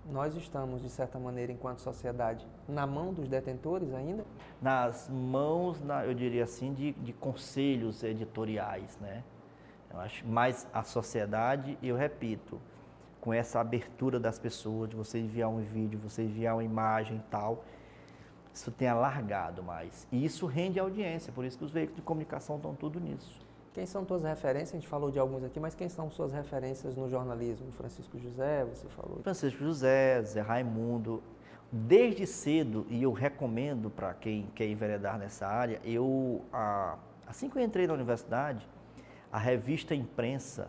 Nós estamos, de certa maneira, enquanto sociedade, na mão dos detentores ainda? Nas mãos, na, eu diria assim, de, de conselhos editoriais, né? Eu acho, mas a sociedade, eu repito, com essa abertura das pessoas, de você enviar um vídeo, você enviar uma imagem e tal, isso tem alargado mais. E isso rende audiência, por isso que os veículos de comunicação estão tudo nisso. Quem são tuas referências? A gente falou de alguns aqui, mas quem são suas referências no jornalismo? Francisco José, você falou? Francisco José, Zé Raimundo. Desde cedo, e eu recomendo para quem quer enveredar nessa área, eu, assim que eu entrei na universidade, a revista Imprensa,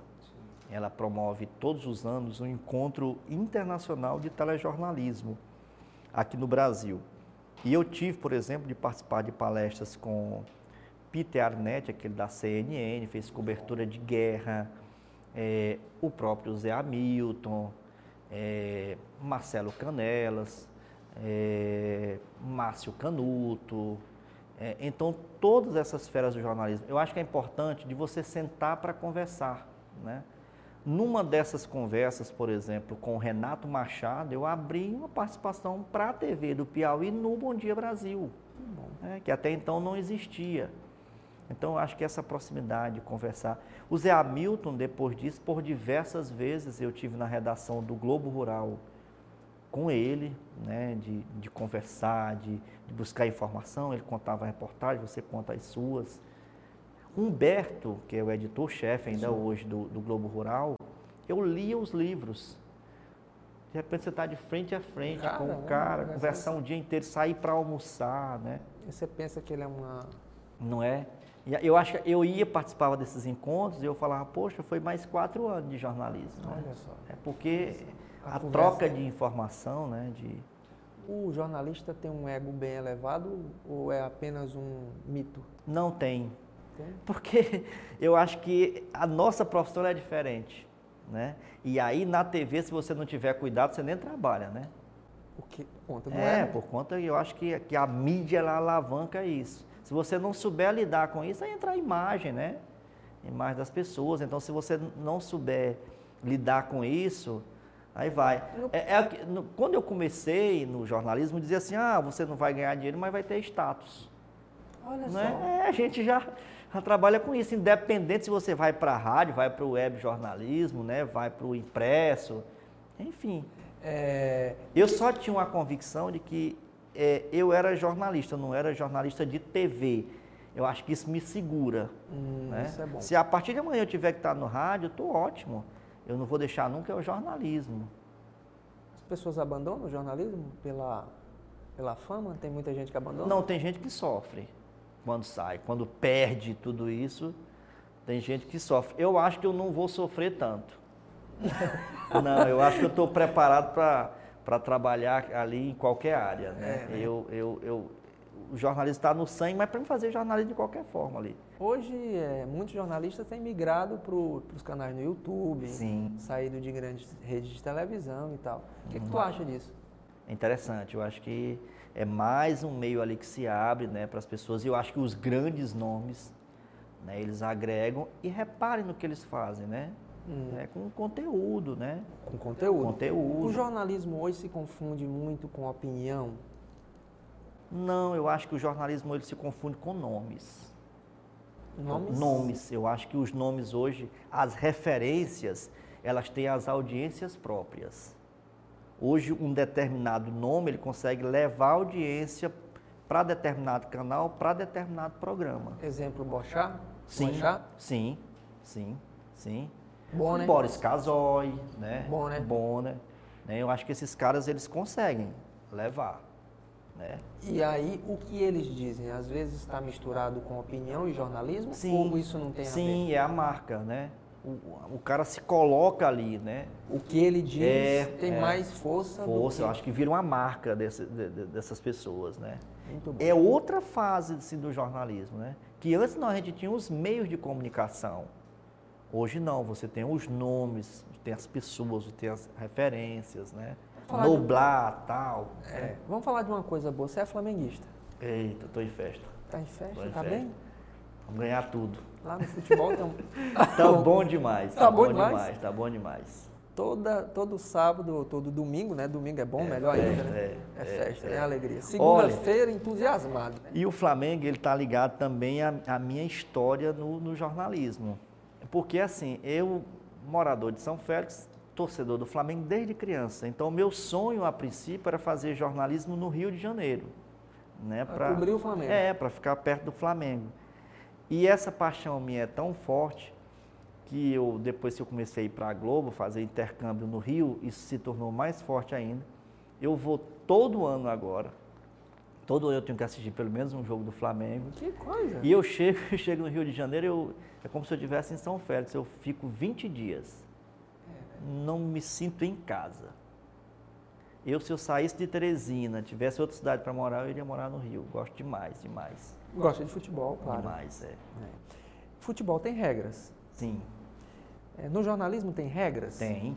ela promove todos os anos um encontro internacional de telejornalismo aqui no Brasil. E eu tive, por exemplo, de participar de palestras com Peter Arnett, aquele da CNN, fez cobertura de guerra, é, o próprio Zé Hamilton, é, Marcelo Canelas, é, Márcio Canuto. Então, todas essas feras do jornalismo, eu acho que é importante de você sentar para conversar. Né? Numa dessas conversas, por exemplo, com o Renato Machado, eu abri uma participação para a TV do Piauí no Bom Dia Brasil, né? que até então não existia. Então, acho que essa proximidade, conversar. O Zé Hamilton, depois disso, por diversas vezes eu tive na redação do Globo Rural com ele, né, de, de conversar, de, de buscar informação. Ele contava reportagem, você conta as suas. Humberto, que é o editor-chefe ainda Sim. hoje do, do Globo Rural, eu lia os livros. De repente você está de frente a frente cara, com o cara, né? conversar um dia inteiro, sair para almoçar, né? E você pensa que ele é uma... Não é? Eu acho que eu ia participar desses encontros e eu falava, poxa, foi mais quatro anos de jornalismo. Né? Olha só. É porque a, a troca de informação, né? De... O jornalista tem um ego bem elevado ou é apenas um mito? Não tem. Porque eu acho que a nossa profissão é diferente. Né? E aí na TV, se você não tiver cuidado, você nem trabalha, né? Por que? Por conta do é, ego? por conta, eu acho que, que a mídia ela alavanca isso. Se você não souber lidar com isso, aí entra a imagem, né? Imagem das pessoas. Então, se você não souber lidar com isso, aí vai. É, é, no, quando eu comecei no jornalismo, dizia assim, ah, você não vai ganhar dinheiro, mas vai ter status. Olha né? só. É, a gente já, já, trabalha com isso, independente se você vai para a rádio, vai para o web jornalismo, né? vai para o impresso, enfim. É... Eu só tinha uma convicção de que é, eu era jornalista, não era jornalista de TV. Eu acho que isso me segura. Hum, né? Isso é bom. Se a partir de amanhã eu tiver que estar no rádio, estou ótimo. Eu não vou deixar nunca é o jornalismo. As pessoas abandonam o jornalismo pela, pela fama? Tem muita gente que abandona? Não, tem gente que sofre quando sai. Quando perde tudo isso, tem gente que sofre. Eu acho que eu não vou sofrer tanto. não, eu acho que eu estou preparado para trabalhar ali em qualquer área. Né? É, né? Eu, eu, eu, o jornalismo está no sangue, mas para fazer jornalismo de qualquer forma ali. Hoje, é, muitos jornalistas têm migrado para os canais no YouTube, Sim. saído de grandes redes de televisão e tal. O que, que tu acha disso? É interessante. Eu acho que é mais um meio ali que se abre né, para as pessoas. E eu acho que os grandes nomes, né, eles agregam e reparem no que eles fazem, né? Hum. É, com conteúdo, né? Com conteúdo. Conteúdo. O jornalismo hoje se confunde muito com opinião. Não, eu acho que o jornalismo ele se confunde com nomes. Nomes? Nomes. Eu acho que os nomes hoje, as referências, elas têm as audiências próprias. Hoje, um determinado nome, ele consegue levar audiência para determinado canal, para determinado programa. Exemplo, Bochá? Sim, Bochá? sim, sim, sim. Bom, né? Boris Casoy, né? Bom, né? Bonner, né? Eu acho que esses caras, eles conseguem levar, né? E aí, o que eles dizem? Às vezes está misturado com opinião e jornalismo? Sim, Ou isso não tem a ver? Sim, é a marca, né? O, o cara se coloca ali, né? O que ele diz É, tem é. mais força, Força, do eu que... acho que vira uma marca desse- de- de- dessas pessoas, né? Muito bom. É outra fase assim, do jornalismo, né? Que antes não, a gente tinha os meios de comunicação. Hoje não, você tem os nomes, tem as pessoas, tem as referências, né? Falar de- Noblar, tal. É, Vamos falar de uma coisa boa. Você é flamenguista. Eita, tô em festa. Tá em festa? Tô em tá festa. bem? Vamos ganhar tudo. Lá no futebol tem um... Tá bom demais. Tá bom demais? Tá bom demais. Toda, todo sábado, ou todo domingo, né? Domingo é bom, melhor festa, ainda, né? é, É, é, festa, é, é. alegria. Segunda-feira, entusiasmado. né? E o Flamengo, ele tá ligado também à, à minha história no, no jornalismo. Porque, assim, eu, morador de São Félix, torcedor do Flamengo desde criança. Então, meu sonho, a princípio, era fazer jornalismo no Rio de Janeiro. Né, Pra cobrir o Flamengo. É, para ficar perto do Flamengo. E essa paixão minha é tão forte que eu, depois que eu comecei a ir para a Globo, fazer intercâmbio no Rio, isso se tornou mais forte ainda. Eu vou todo ano agora, todo ano eu tenho que assistir pelo menos um jogo do Flamengo. Que coisa. E eu chego, eu chego no Rio de Janeiro, eu, é como se eu estivesse em São Félix, eu fico 20 dias. Não me sinto em casa. Eu, se eu saísse de Teresina, tivesse outra cidade para morar, eu iria morar no Rio. Gosto demais, demais. Gosta de futebol, claro. Demais, é. Futebol tem regras. Sim, É, no jornalismo tem regras? tem.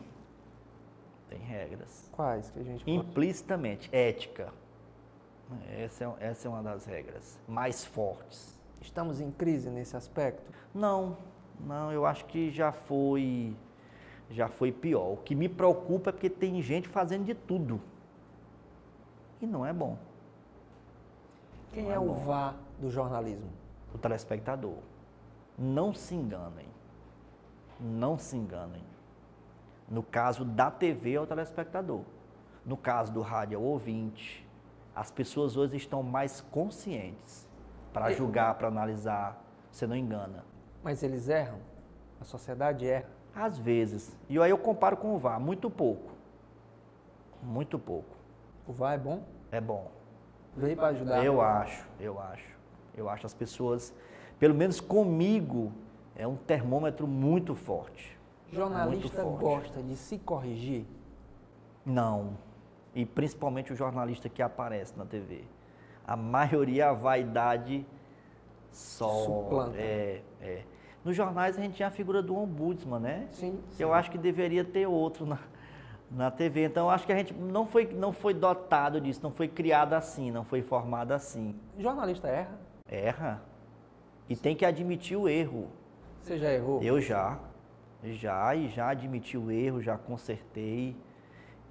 Tem regras. Quais que a gente pode... Implicitamente, ética. Essa é, essa é uma das regras mais fortes. Estamos em crise nesse aspecto? Não, não, eu acho que já foi, já foi pior. O que me preocupa é porque tem gente fazendo de tudo. E não é bom. Quem Não é, é o bom. Do jornalismo? O telespectador. Não se enganem. Não se enganem. No caso da TV é o telespectador. No caso do rádio é o ouvinte. As pessoas hoje estão mais conscientes para julgar, para analisar. Você não engana. Mas eles erram? A sociedade erra? Às vezes. E aí eu comparo com o VAR, muito pouco. Muito pouco. O vá é bom? É bom. Veio para ajudar? Eu acho, eu acho. Eu acho as pessoas, pelo menos comigo, é um termômetro muito forte. Jornalista Muito forte. gosta de se corrigir? Não. E principalmente o jornalista que aparece na TV. A maioria, a vaidade só. Suplanta. É, é. Nos jornais a gente tinha a figura do ombudsman, né? Sim. que eu acho que deveria ter outro na, na TV. Então, eu acho que a gente não foi, não foi dotado disso, não foi criado assim, não foi formado assim. Jornalista erra? Erra. E tem que admitir o erro. Você já errou? Eu já, já, e já admiti o erro, já consertei.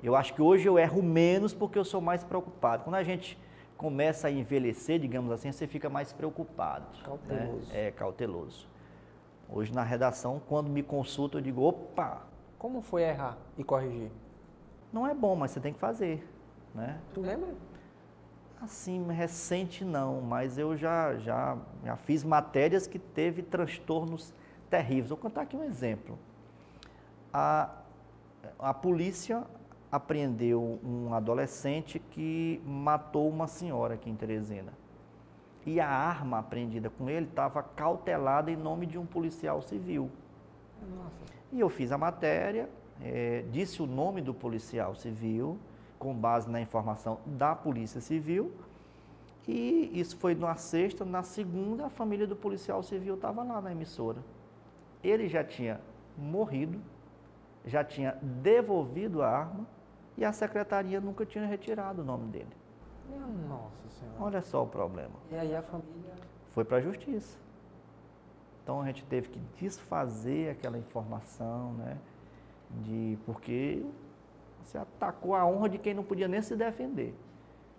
Eu acho que hoje eu erro menos porque eu sou mais preocupado. Quando a gente começa a envelhecer, digamos assim, você fica mais preocupado. né? Cauteloso. É, cauteloso. Hoje na redação, quando me consulta, eu digo, opa, Como foi errar e corrigir? não é bom, mas você tem que fazer, né? Tu lembra? Assim, recente não, mas eu já, já, já fiz matérias que teve transtornos terríveis. Vou contar aqui um exemplo. A, a polícia apreendeu um adolescente que matou uma senhora aqui em Teresina. E a arma apreendida com ele estava cautelada em nome de um policial civil. Nossa. E eu fiz a matéria, eh, disse o nome do policial civil, com base na informação da Polícia Civil. E isso foi numa sexta, na segunda, a família do policial civil estava lá na emissora. Ele já tinha morrido, já tinha devolvido a arma E a secretaria nunca tinha retirado o nome dele. Nossa senhora. Olha só o problema. E aí a família. Foi para a justiça. Então a gente teve que desfazer aquela informação, né? De, porque você atacou a honra de quem não podia nem se defender.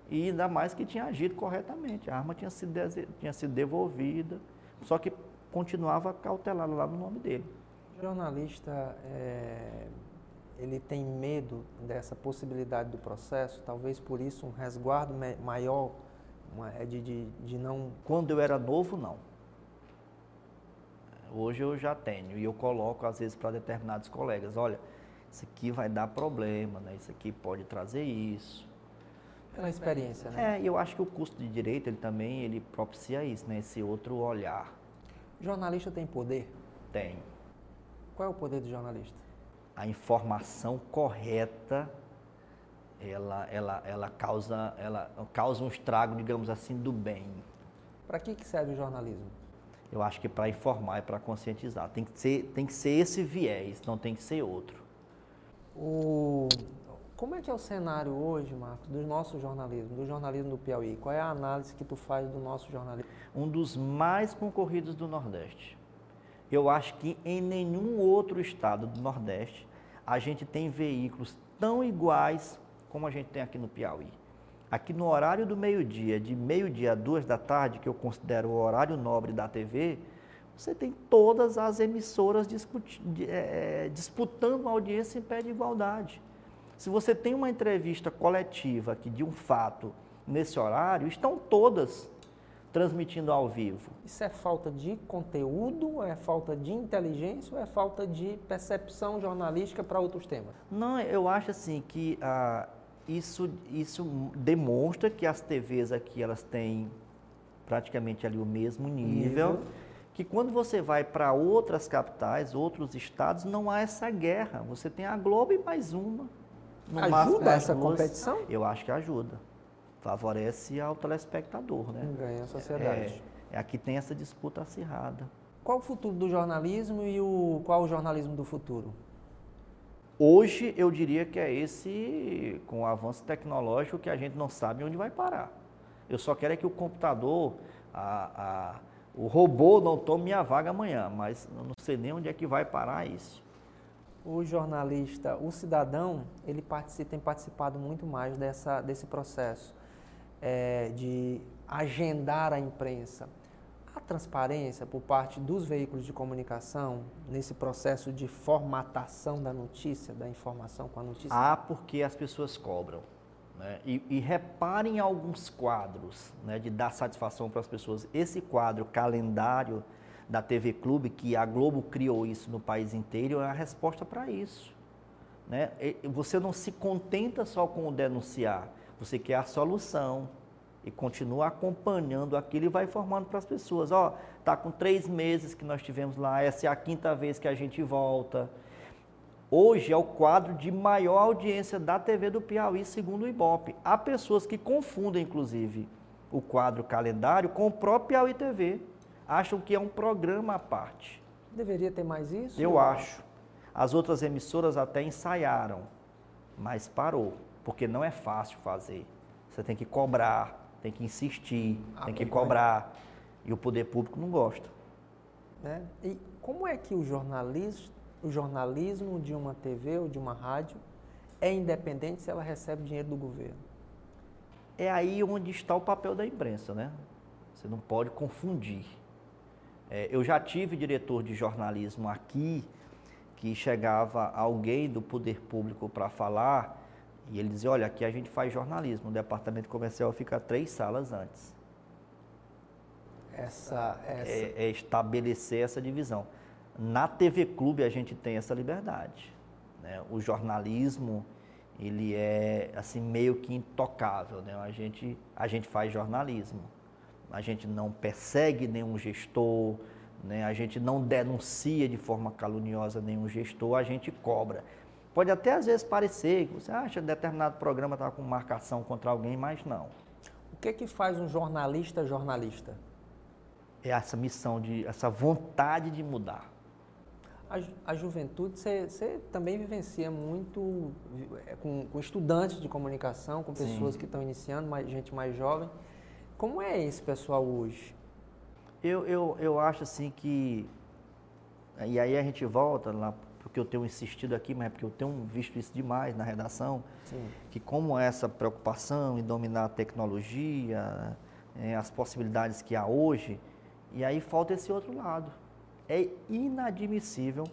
E ainda mais que tinha agido corretamente. A arma tinha sido, tinha sido devolvida, só que continuava cautelada lá no nome dele. O jornalista, é, ele tem medo dessa possibilidade do processo, talvez por isso um resguardo maior é de, de, de não... Quando eu era novo, não. Hoje eu já tenho e eu coloco às vezes para determinados colegas, olha, isso aqui vai dar problema, né? Isso aqui pode trazer isso. Pela experiência, né? É, eu acho que o curso de direito ele também ele propicia isso, né? Esse outro olhar. Jornalista tem poder? Tem. Qual é o poder do jornalista? A informação correta ela, ela, ela, causa, ela causa um estrago, digamos assim, do bem. Para que, que serve o jornalismo? Eu acho que para informar e para conscientizar. Tem que, ser, tem que ser esse viés, não tem que ser outro. O... Como é que é o cenário hoje, Marcos, do nosso jornalismo, do jornalismo do Piauí? Qual é a análise que tu faz do nosso jornalismo? Um dos mais concorridos do Nordeste. Eu acho que em nenhum outro estado do Nordeste a gente tem veículos tão iguais como a gente tem aqui no Piauí. Aqui no horário do meio-dia, de meio-dia a duas da tarde, que eu considero o horário nobre da TV, você tem todas as emissoras é, disputando uma audiência em pé de igualdade. Se você tem uma entrevista coletiva aqui de um fato nesse horário, estão todas transmitindo ao vivo. Isso é falta de conteúdo, é falta de inteligência ou é falta de percepção jornalística para outros temas? Não, eu acho assim que ah, isso, isso demonstra que as TVs aqui elas têm praticamente ali o mesmo nível. nível. Que quando você vai para outras capitais, outros estados, não há essa guerra. Você tem a Globo e mais uma. ajuda essa duas, competição? Eu acho que ajuda. Favorece ao telespectador, né? Ganha a sociedade. É, é, aqui tem essa disputa acirrada. Qual o futuro do jornalismo e o, qual o jornalismo do futuro? Hoje eu diria que é esse, com o avanço tecnológico, que a gente não sabe onde vai parar. Eu só quero é que o computador, a, a, o robô não tome minha vaga amanhã, mas eu não sei nem onde é que vai parar isso. O jornalista, o cidadão, ele participa, tem participado muito mais dessa, desse processo é, de agendar a imprensa a transparência por parte dos veículos de comunicação nesse processo de formatação da notícia, da informação com a notícia? Ah, porque as pessoas cobram. Né? E, e reparem alguns quadros né, de dar satisfação para as pessoas. Esse quadro, calendário da TV Clube, que a Globo criou isso no país inteiro, é a resposta para isso. Né? E você não se contenta só com o denunciar, você quer a solução e continua acompanhando aquilo e vai informando para as pessoas. Ó, oh, tá com três meses que nós tivemos lá, essa é a quinta vez que a gente volta. Hoje é o quadro de maior audiência da TV do Piauí, segundo o Ibope. Há pessoas que confundem, inclusive, o quadro calendário com o próprio Piauí TV. Acham que é um programa à parte. Deveria ter mais isso? Eu acho. As outras emissoras até ensaiaram, mas parou, porque não é fácil fazer. Você tem que cobrar, tem que insistir, ah, tem que cobrar. E o poder público não gosta. Né? E como é que o jornalismo, o jornalismo de uma TV ou de uma rádio é independente se ela recebe dinheiro do governo? É aí onde está o papel da imprensa, né? Você não pode confundir. É, eu já tive diretor de jornalismo aqui que chegava alguém do poder público para falar e ele dizia, olha, aqui a gente faz jornalismo, o departamento comercial fica três salas antes. Essa, essa... É, é estabelecer essa divisão. Na TV Clube a gente tem essa liberdade. Né? O jornalismo, ele é assim meio que intocável. Né? A, gente, a gente faz jornalismo. A gente não persegue nenhum gestor, né? a gente não denuncia de forma caluniosa nenhum gestor, a gente cobra. Pode até às vezes parecer que você acha que determinado programa está com marcação contra alguém, mas não. O que é que faz um jornalista jornalista? É essa missão de, essa vontade de mudar. A, ju- a juventude, você, também vivencia muito eh, com, com estudantes de comunicação, com pessoas Sim. que estão iniciando, mais, gente mais jovem. Como é esse pessoal hoje? Eu, eu, eu acho assim que. E aí a gente volta lá, porque eu tenho insistido aqui, mas é porque eu tenho visto isso demais na redação, Sim. que como essa preocupação em dominar a tecnologia, eh, as possibilidades que há hoje, e aí falta esse outro lado. É inadmissível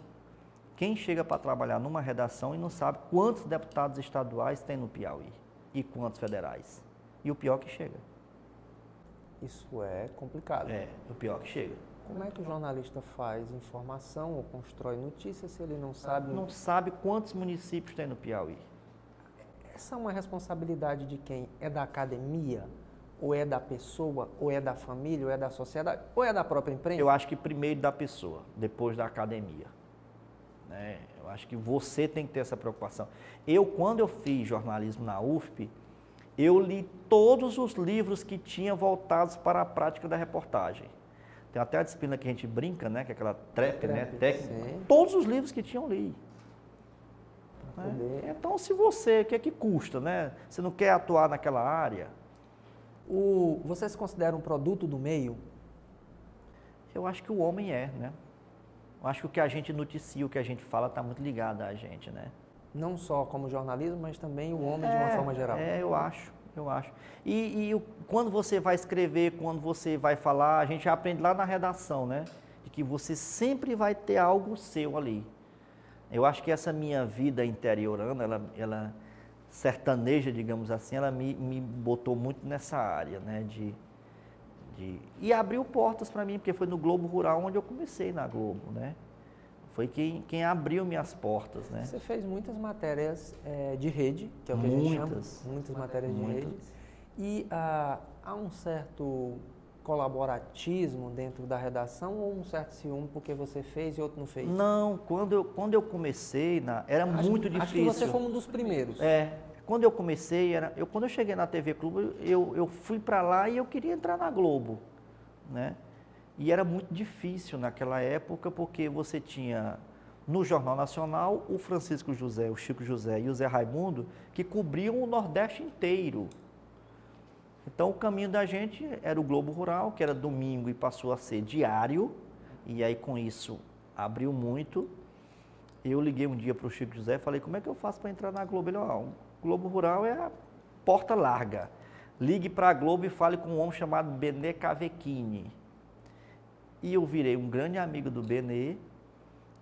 quem chega para trabalhar numa redação e não sabe quantos deputados estaduais tem no Piauí e quantos federais. E o pior que chega. Isso é complicado. É, o pior que chega. Como é que o jornalista faz informação ou constrói notícias se ele não sabe? Não sabe quantos municípios tem no Piauí. Essa é uma responsabilidade de quem? É da academia? Ou é da pessoa? Ou é da família? Ou é da sociedade? Ou é da própria imprensa? Eu acho que primeiro da pessoa, depois da academia. Né? Eu acho que você tem que ter essa preocupação. Eu, quando eu fiz jornalismo na UFP, eu li todos os livros que tinha voltados para a prática da reportagem. Tem até a disciplina que a gente brinca, né? Que é aquela trap, né? Técnica. sim. Todos os livros que tinham li. Né? Então, se você, o que é que custa, né? Você não quer atuar naquela área, O, você se considera um produto do meio? Eu acho que o homem é, né? Eu acho que o que a gente noticia, o que a gente fala, está muito ligado a gente, né? Não só como jornalismo, mas também o homem de uma forma geral. É, eu acho, eu acho. E, e quando você vai escrever, quando você vai falar, a gente aprende lá na redação, né? De que você sempre vai ter algo seu ali. Eu acho que essa minha vida interiorana, ela, ela sertaneja, digamos assim, ela me, me botou muito nessa área, né? De, de, e abriu portas para mim, porque foi no Globo Rural onde eu comecei na Globo, né? Foi quem, quem abriu minhas portas, né? Você fez muitas matérias eh, de rede, que é o que a gente Muitas. chama. Muitas matérias de Muitas. rede. E ah, há um certo colaboratismo dentro da redação ou um certo ciúme porque você fez e outro não fez? Não, quando eu, quando eu comecei, na, era Acho- muito Acho difícil. que você foi um dos primeiros. É, quando eu comecei, era, eu, quando eu cheguei na TV Clube, eu, eu fui para lá e eu queria entrar na Globo, né? E era muito difícil naquela época, porque você tinha no Jornal Nacional o Francisco José, o Chico José e o Zé Raimundo, que cobriam o Nordeste inteiro. Então o caminho da gente era o Globo Rural, que era domingo e passou a ser diário, e aí com isso abriu muito. Eu liguei um dia para o Chico José e falei, como é que eu faço para entrar na Globo? Ele, ó, o Globo Rural é a porta larga. Ligue para a Globo e fale com um homem chamado Benê Cavecchini. E eu virei um grande amigo do Benê,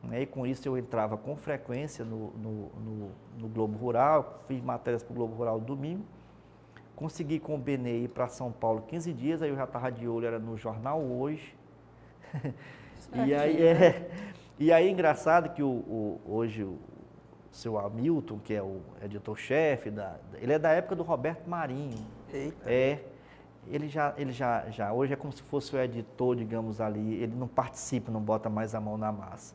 né, e com isso eu entrava com frequência no, no, no- no Globo Rural, fiz matérias para o Globo Rural domingo. Consegui com o Benê ir para São Paulo 15 dias, aí eu já estava de olho, era no Jornal Hoje. e aí é. E aí engraçado que o, o- hoje o seu Hamilton, que é o editor-chefe, ele é da época do Roberto Marinho. Eita. É. Ele já, ele já, já, hoje é como se fosse o editor, digamos ali, ele não participa, não bota mais a mão na massa.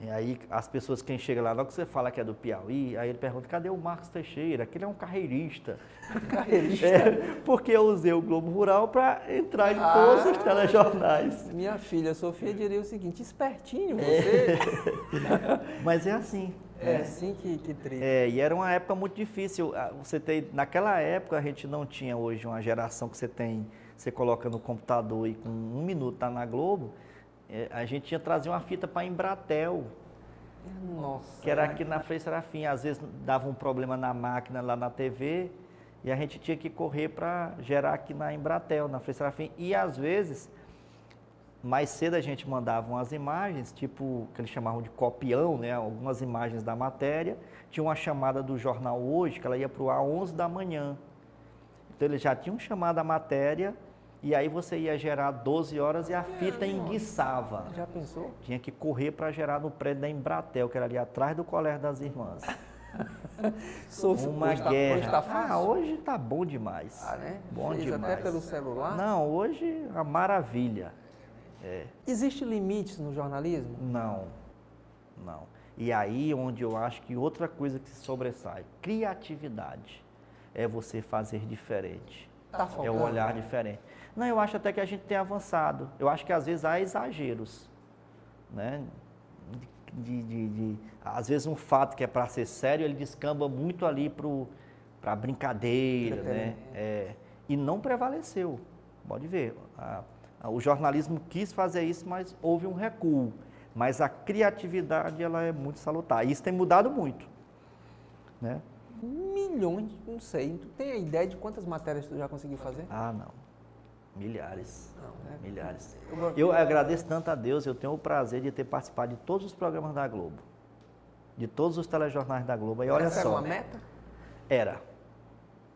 E aí as pessoas, quem chega lá, logo que você fala que é do Piauí, aí ele pergunta, cadê o Marcos Teixeira? Aquele é um carreirista. Carreirista. É, porque eu usei o Globo Rural para entrar em Ah. todos os telejornais. Minha filha Sofia diria o seguinte, espertinho É. você. Mas é assim. É, assim que, que triste. É, e era uma época muito difícil. Ah, Você tem, naquela época a gente não tinha hoje uma geração que você tem, você coloca no computador e com um minuto tá na Globo. É, a gente tinha trazido uma fita para Embratel, Nossa. que era aqui na Frei Serafim. Às vezes dava um problema na máquina lá na TV e a gente tinha que correr para gerar aqui na Embratel, na Frei Serafim. E às vezes, mais cedo a gente mandava umas imagens, tipo, que eles chamavam de copião, né? Algumas imagens da matéria. Tinha uma chamada do jornal hoje, que ela ia para o ar 11 da manhã. Então eles já tinham chamado a matéria e aí você ia gerar 12 horas e a fita enguiçava. Já pensou? Tinha que correr para gerar no prédio da Embratel, que era ali atrás do Colégio das Irmãs. Sofia, Uma hoje tá- guerra. hoje tá fácil? Ah, hoje tá bom demais. Ah, né? Bom Fez demais. até pelo celular. Não, hoje a maravilha. Existe limites no jornalismo? Não, não. E aí onde eu acho que outra coisa que se sobressai, criatividade, é você fazer diferente. Tá É um olhar diferente. Não, eu acho até que a gente tem avançado. Eu acho que às vezes há exageros, né? de, de, de, às vezes um fato que é para ser sério, ele descamba muito ali para brincadeira, né? É, e não prevaleceu. Pode ver. A, a, o jornalismo quis fazer isso, mas houve um recuo. Mas a criatividade ela é muito salutar. E isso tem mudado muito. Né? Milhões, não sei. Tu tem a ideia de quantas matérias tu já conseguiu fazer? Ah, não. Milhares. Não, né? Milhares. Eu agradeço tanto a Deus, eu tenho o prazer de ter participado de todos os programas da Globo. De todos os telejornais da Globo. E olha Essa só. era uma meta? Era.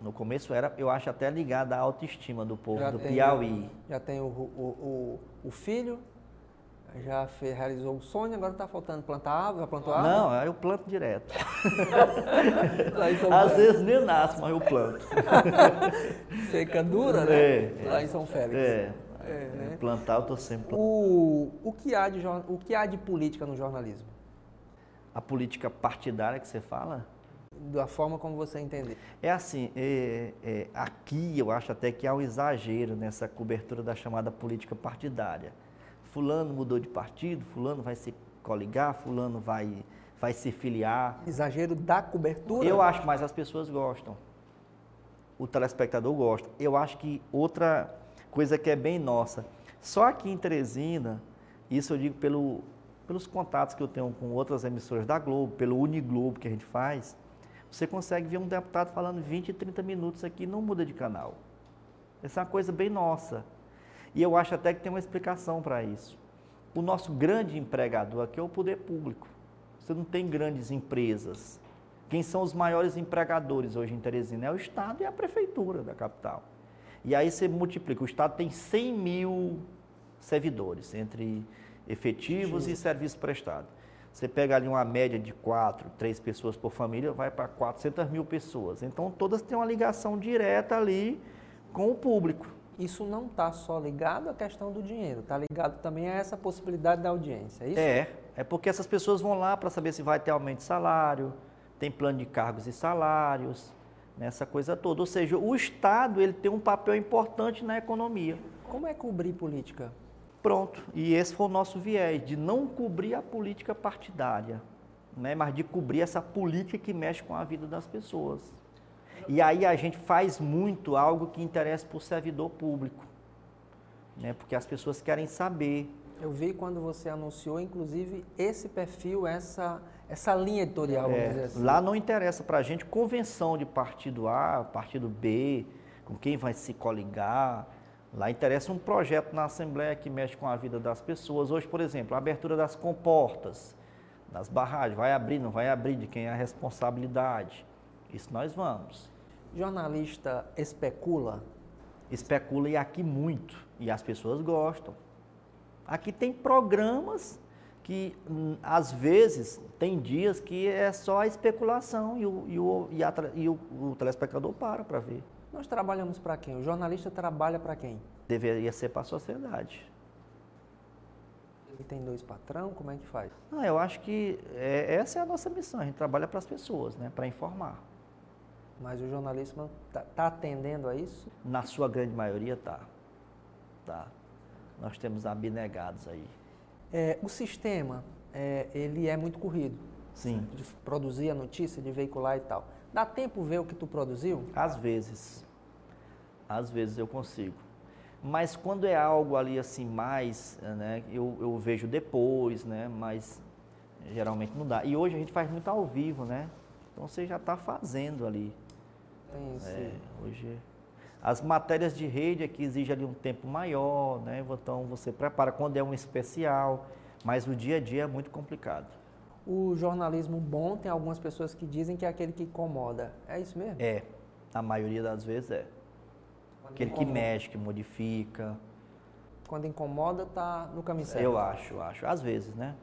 No começo era, eu acho até ligada à autoestima do povo Já do tem Piauí. Já tem o, o, o, o filho, já fez, realizou o sonho, agora está faltando plantar árvore, já plantou árvore? Não, aí eu planto direto. Às vezes nem nasce, mas eu planto. Seca dura, né? É, é. Lá em São Félix. É. É, né? Plantar eu tô sempre plantando. O, o, que há de, o que há de política no jornalismo? A política partidária que você fala, Da forma como você entender. É assim, é, é, aqui eu acho até que há um exagero nessa cobertura da chamada política partidária. Fulano mudou de partido, fulano vai se coligar, fulano vai, vai se filiar. Exagero da cobertura? Eu acho, mas as pessoas gostam. O telespectador gosta. Eu acho que outra coisa que é bem nossa, só aqui em Teresina, isso eu digo pelo, pelos contatos que eu tenho com outras emissoras da Globo, pelo Uniglobo que a gente faz, você consegue ver um deputado falando 20, 30 minutos aqui não muda de canal. Essa é uma coisa bem nossa. E eu acho até que tem uma explicação para isso. O nosso grande empregador aqui é o poder público. Você não tem grandes empresas. Quem são os maiores empregadores hoje em Teresina? É o Estado e a Prefeitura da capital. E aí você multiplica. O Estado tem 100 mil servidores, entre efetivos e serviços prestados. Você pega ali uma média de quatro, três pessoas por família, vai para 400 mil pessoas. Então, todas têm uma ligação direta ali com o público. Isso não está só ligado à questão do dinheiro, está ligado também a essa possibilidade da audiência, é isso? É, é porque essas pessoas vão lá para saber se vai ter aumento de salário, tem plano de cargos e salários, nessa coisa toda. Ou seja, o Estado ele tem um papel importante na economia. Como é cobrir política? Pronto. E esse foi o nosso viés, de não cobrir a política partidária, né? mas de cobrir essa política que mexe com a vida das pessoas. E aí a gente faz muito algo que interessa para o servidor público, né? porque as pessoas querem saber. Eu vi quando você anunciou, inclusive, esse perfil, essa, essa linha editorial, vamos É, dizer assim. lá não interessa para a gente convenção de partido A, partido B, com quem vai se coligar. Lá interessa um projeto na Assembleia que mexe com a vida das pessoas. Hoje, por exemplo, a abertura das comportas, das barragens, vai abrir, não vai abrir, de quem é a responsabilidade. Isso nós vamos. Jornalista especula? Especula e aqui muito, e as pessoas gostam. Aqui tem programas que, hum, às vezes, tem dias que é só a especulação e o, e o, e a e o, o telespectador para para ver. Nós trabalhamos para quem? O jornalista trabalha para quem? Deveria ser para a sociedade. Ele tem dois patrão, como é que faz? Ah, eu acho que é- essa é a nossa missão, a gente trabalha para as pessoas, né, para informar. Mas o jornalismo está atendendo a isso? Na sua grande maioria, tá. Tá. Nós temos abnegados aí. É, o sistema, é, ele é muito corrido. Sim. De produzir a notícia, de veicular e tal. Dá tempo ver o que tu produziu? Às vezes. Às vezes eu consigo. Mas quando é algo ali assim mais, né, eu, eu vejo depois, né, mas geralmente não dá. E hoje a gente faz muito ao vivo, né? Então você já está fazendo ali. Tem esse... É, hoje as matérias de rede é que exigem ali um tempo maior, né? Então você prepara quando é um especial, mas o dia a dia é muito complicado. O jornalismo bom, tem algumas pessoas que dizem que é aquele que incomoda. É isso mesmo? É, a maioria das vezes é. Aquele que Incomoda. mexe, que modifica. Quando incomoda, tá no caminho certo. Eu acho, acho. Às vezes, né?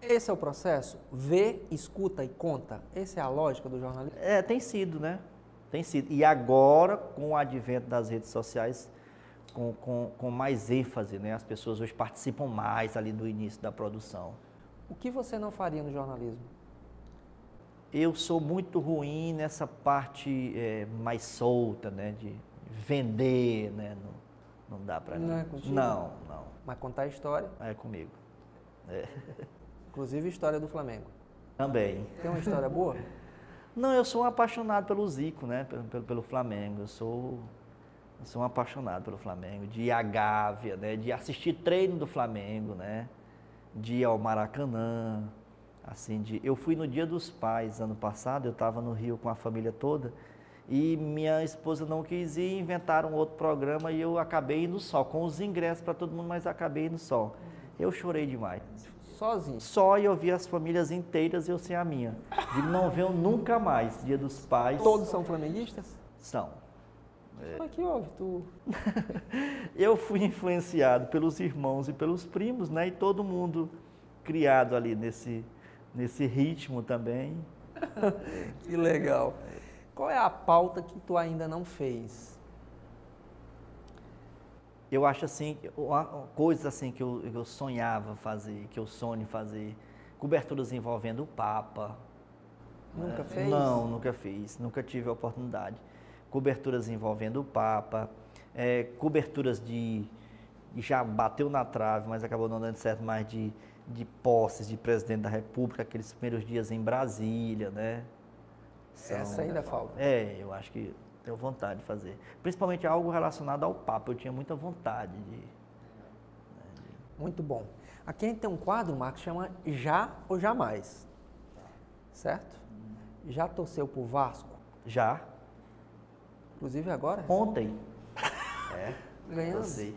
Esse é o processo? Vê, escuta e conta. Essa é a lógica do jornalismo? É, tem sido, né? Tem sido. E agora, com o advento das redes sociais, com, com, com mais ênfase, né? As pessoas hoje participam mais ali do início da produção. O que você não faria no jornalismo? Eu sou muito ruim nessa parte é, mais solta, né? De vender, né? Não, não dá pra Não é contigo? Não, não. Mas contar a história. É comigo. Inclusive história do Flamengo. Também. Tem uma história boa? Não, eu sou um apaixonado pelo Zico, né? Pelo, pelo, pelo Flamengo. Eu sou, eu sou um apaixonado pelo Flamengo. De ir à Gávea, né? De assistir treino do Flamengo, né? De ir ao Maracanã. Assim, de... Eu fui no Dia dos Pais ano passado, eu estava no Rio com a família toda. E minha esposa não quis ir, inventaram outro programa e eu acabei indo só, com os ingressos para todo mundo, mas acabei indo só. Eu chorei demais. Sozinho? Só e eu vi as famílias inteiras e eu sem a minha. Digo, não venham nunca mais, dia dos pais. Todos são flamenguistas? São. É. que houve? Tu... eu fui influenciado pelos irmãos e pelos primos, né? E todo mundo criado ali nesse, nesse ritmo também. que legal. Qual é a pauta que tu ainda não fez? Eu acho assim, coisas assim que eu, eu sonhava fazer, que eu sonho fazer, coberturas envolvendo o Papa. Nunca é, fez? Não, nunca fiz, nunca tive a oportunidade. Coberturas envolvendo o Papa, é, coberturas de, já bateu na trave, mas acabou não dando certo, mais de, de posses de presidente da República, aqueles primeiros dias em Brasília, né? São, Essa ainda falta. É, eu acho que tenho vontade de fazer. Principalmente algo relacionado ao Papa, eu tinha muita vontade de. Né, de... Muito bom. Aqui a gente tem um quadro, Marcos, chama Já ou Jamais. Certo? Já torceu pro Vasco? Já. Inclusive agora? Ontem. é. Ganhando.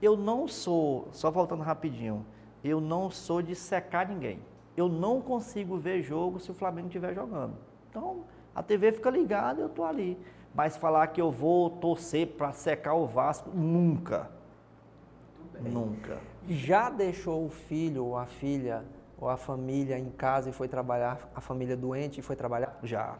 Eu não sou, só voltando rapidinho, eu não sou de secar ninguém. Eu não consigo ver jogo se o Flamengo estiver jogando. Então, a TV fica ligada, eu tô ali. Mas falar que eu vou torcer para secar o Vasco, nunca. Nunca. Já deixou o filho ou a filha ou a família em casa e foi trabalhar, a família doente e foi trabalhar? Já.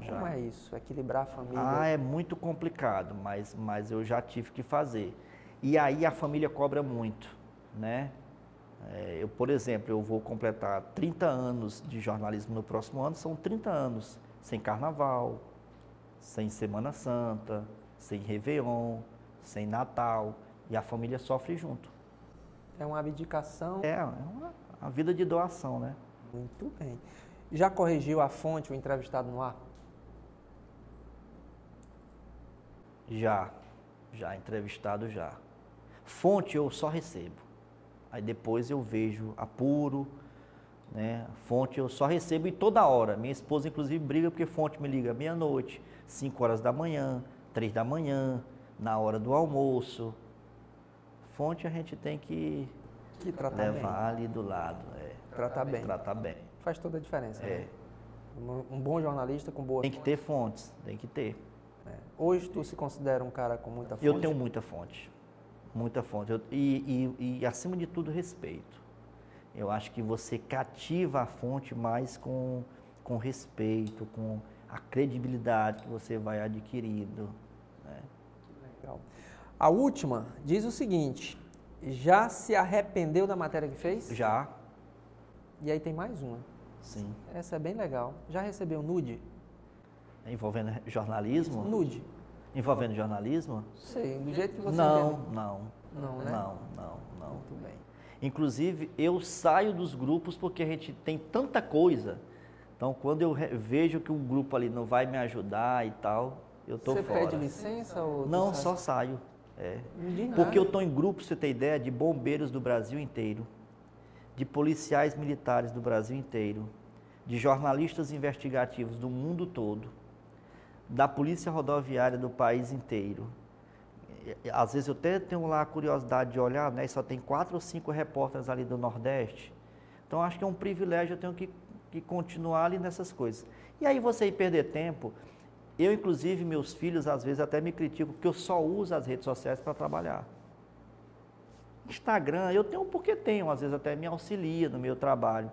já. Como é isso? Equilibrar a família? Ah, é muito complicado, mas, mas eu já tive que fazer. E aí a família cobra muito, né? É, eu, por exemplo, eu vou completar 30 anos de jornalismo no próximo ano, são 30 anos sem carnaval, sem Semana Santa, sem Réveillon, sem Natal, e a família sofre junto. É uma abdicação. É, é uma, vida de doação, né? Muito bem. Já corrigiu a fonte, o entrevistado no ar? Já, já, entrevistado já. Fonte eu só recebo. Aí depois eu vejo, apuro, né? Fonte eu só recebo e toda hora. Minha esposa, inclusive, briga porque fonte me liga meia-noite, 5 horas da manhã, 3 da manhã, na hora do almoço. Fonte a gente tem que, que tratar levar bem. ali do lado. É. Tratar bem. Tratar bem. Faz toda a diferença. É. Né? Um bom jornalista com boa. Tem que ter fontes, tem que ter. É. Hoje tu se considera um cara com muita fonte? Eu tenho muita fonte muita fonte. Eu, e, e, e, acima de tudo, respeito. Eu acho que você cativa a fonte mais com, com respeito, com a credibilidade que você vai adquirindo. Né? Legal. A última diz o seguinte: já se arrependeu da matéria que fez? Já. E aí tem mais uma. Sim. Essa é bem legal. Já recebeu nude? Envolvendo jornalismo? Nude. Envolvendo jornalismo? Sim, do jeito que você Não, entende. não. Não, né? Não, não, não. Muito bem. Inclusive, eu saio dos grupos porque a gente tem tanta coisa. Então, quando eu vejo que o grupo ali não vai me ajudar e tal, eu tô você fora. Você pede licença ou Não, só saio. É. Porque eu tô em grupo, você tem ideia, de bombeiros do Brasil inteiro, de policiais militares do Brasil inteiro, de jornalistas investigativos do mundo todo da polícia rodoviária do país inteiro. Às vezes eu até tenho lá a curiosidade de olhar, né? Só tem quatro ou cinco repórteres ali do Nordeste. Então acho que é um privilégio, eu tenho que, que continuar ali nessas coisas. E aí você ir perder tempo, eu inclusive meus filhos às vezes até me criticam porque eu só uso as redes sociais para trabalhar. Instagram, eu tenho porque tenho, às vezes até me auxilia no meu trabalho.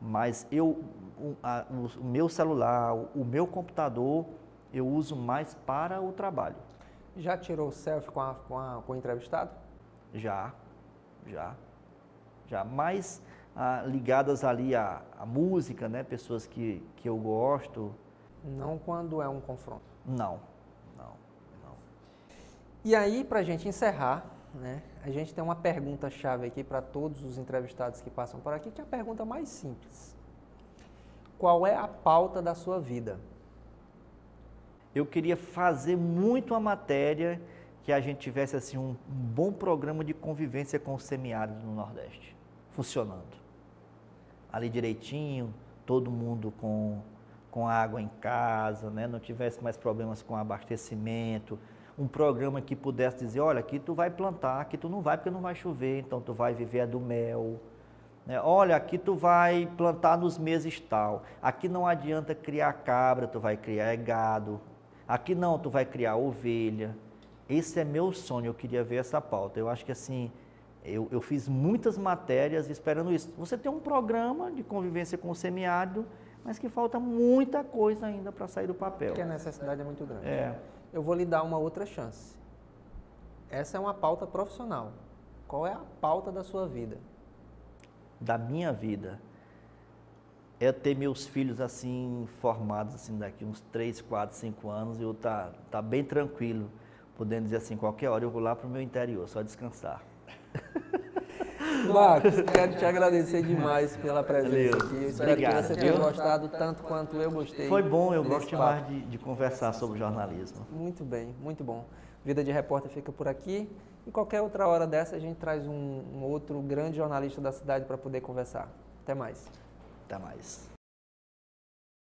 Mas eu, o, a, o meu celular, o, o meu computador, eu uso mais para o trabalho. Já tirou selfie com, a, com, a, com o entrevistado? Já, já, já. Mais ah, ligadas ali à, à, música, né? Pessoas que, que eu gosto. Não quando é um confronto? Não, não, não. E aí, para a gente encerrar, né? A gente tem uma pergunta chave aqui para todos os entrevistados que passam por aqui, que é a pergunta mais simples. Qual é a pauta da sua vida? Eu queria fazer muito a matéria que a gente tivesse assim um, bom programa de convivência com os semiáridos no Nordeste, funcionando. Ali direitinho, todo mundo com, com água em casa, né? não tivesse mais problemas com abastecimento, um programa que pudesse dizer, olha, aqui tu vai plantar, aqui tu não vai porque não vai chover, então tu vai viver a do mel. Né? Olha, aqui tu vai plantar nos meses tal. Aqui não adianta criar cabra, tu vai criar gado. Aqui não, tu vai criar ovelha. Esse é meu sonho, eu queria ver essa pauta. Eu acho que assim, eu, eu fiz muitas matérias esperando isso. Você tem um programa de convivência com o semiárido, mas que falta muita coisa ainda para sair do papel. Porque a necessidade é muito grande. É. Eu vou lhe dar uma outra chance. Essa é uma pauta profissional. Qual é a pauta da sua vida? Da minha vida é ter meus filhos assim formados assim daqui uns 3, 4, 5 anos e eu tá tá bem tranquilo, podendo dizer assim, qualquer hora eu vou lá para o meu interior, só descansar. Marcos, quero te agradecer demais pela presença aqui. Eu espero Obrigado, que você tenha gostado tanto quanto eu gostei. Foi bom, eu gosto demais de, de conversar sobre jornalismo. Muito bem, muito bom. Vida de Repórter fica por aqui. E qualquer outra hora dessa a gente traz um, um outro grande jornalista da cidade para poder conversar. Até mais. Até mais.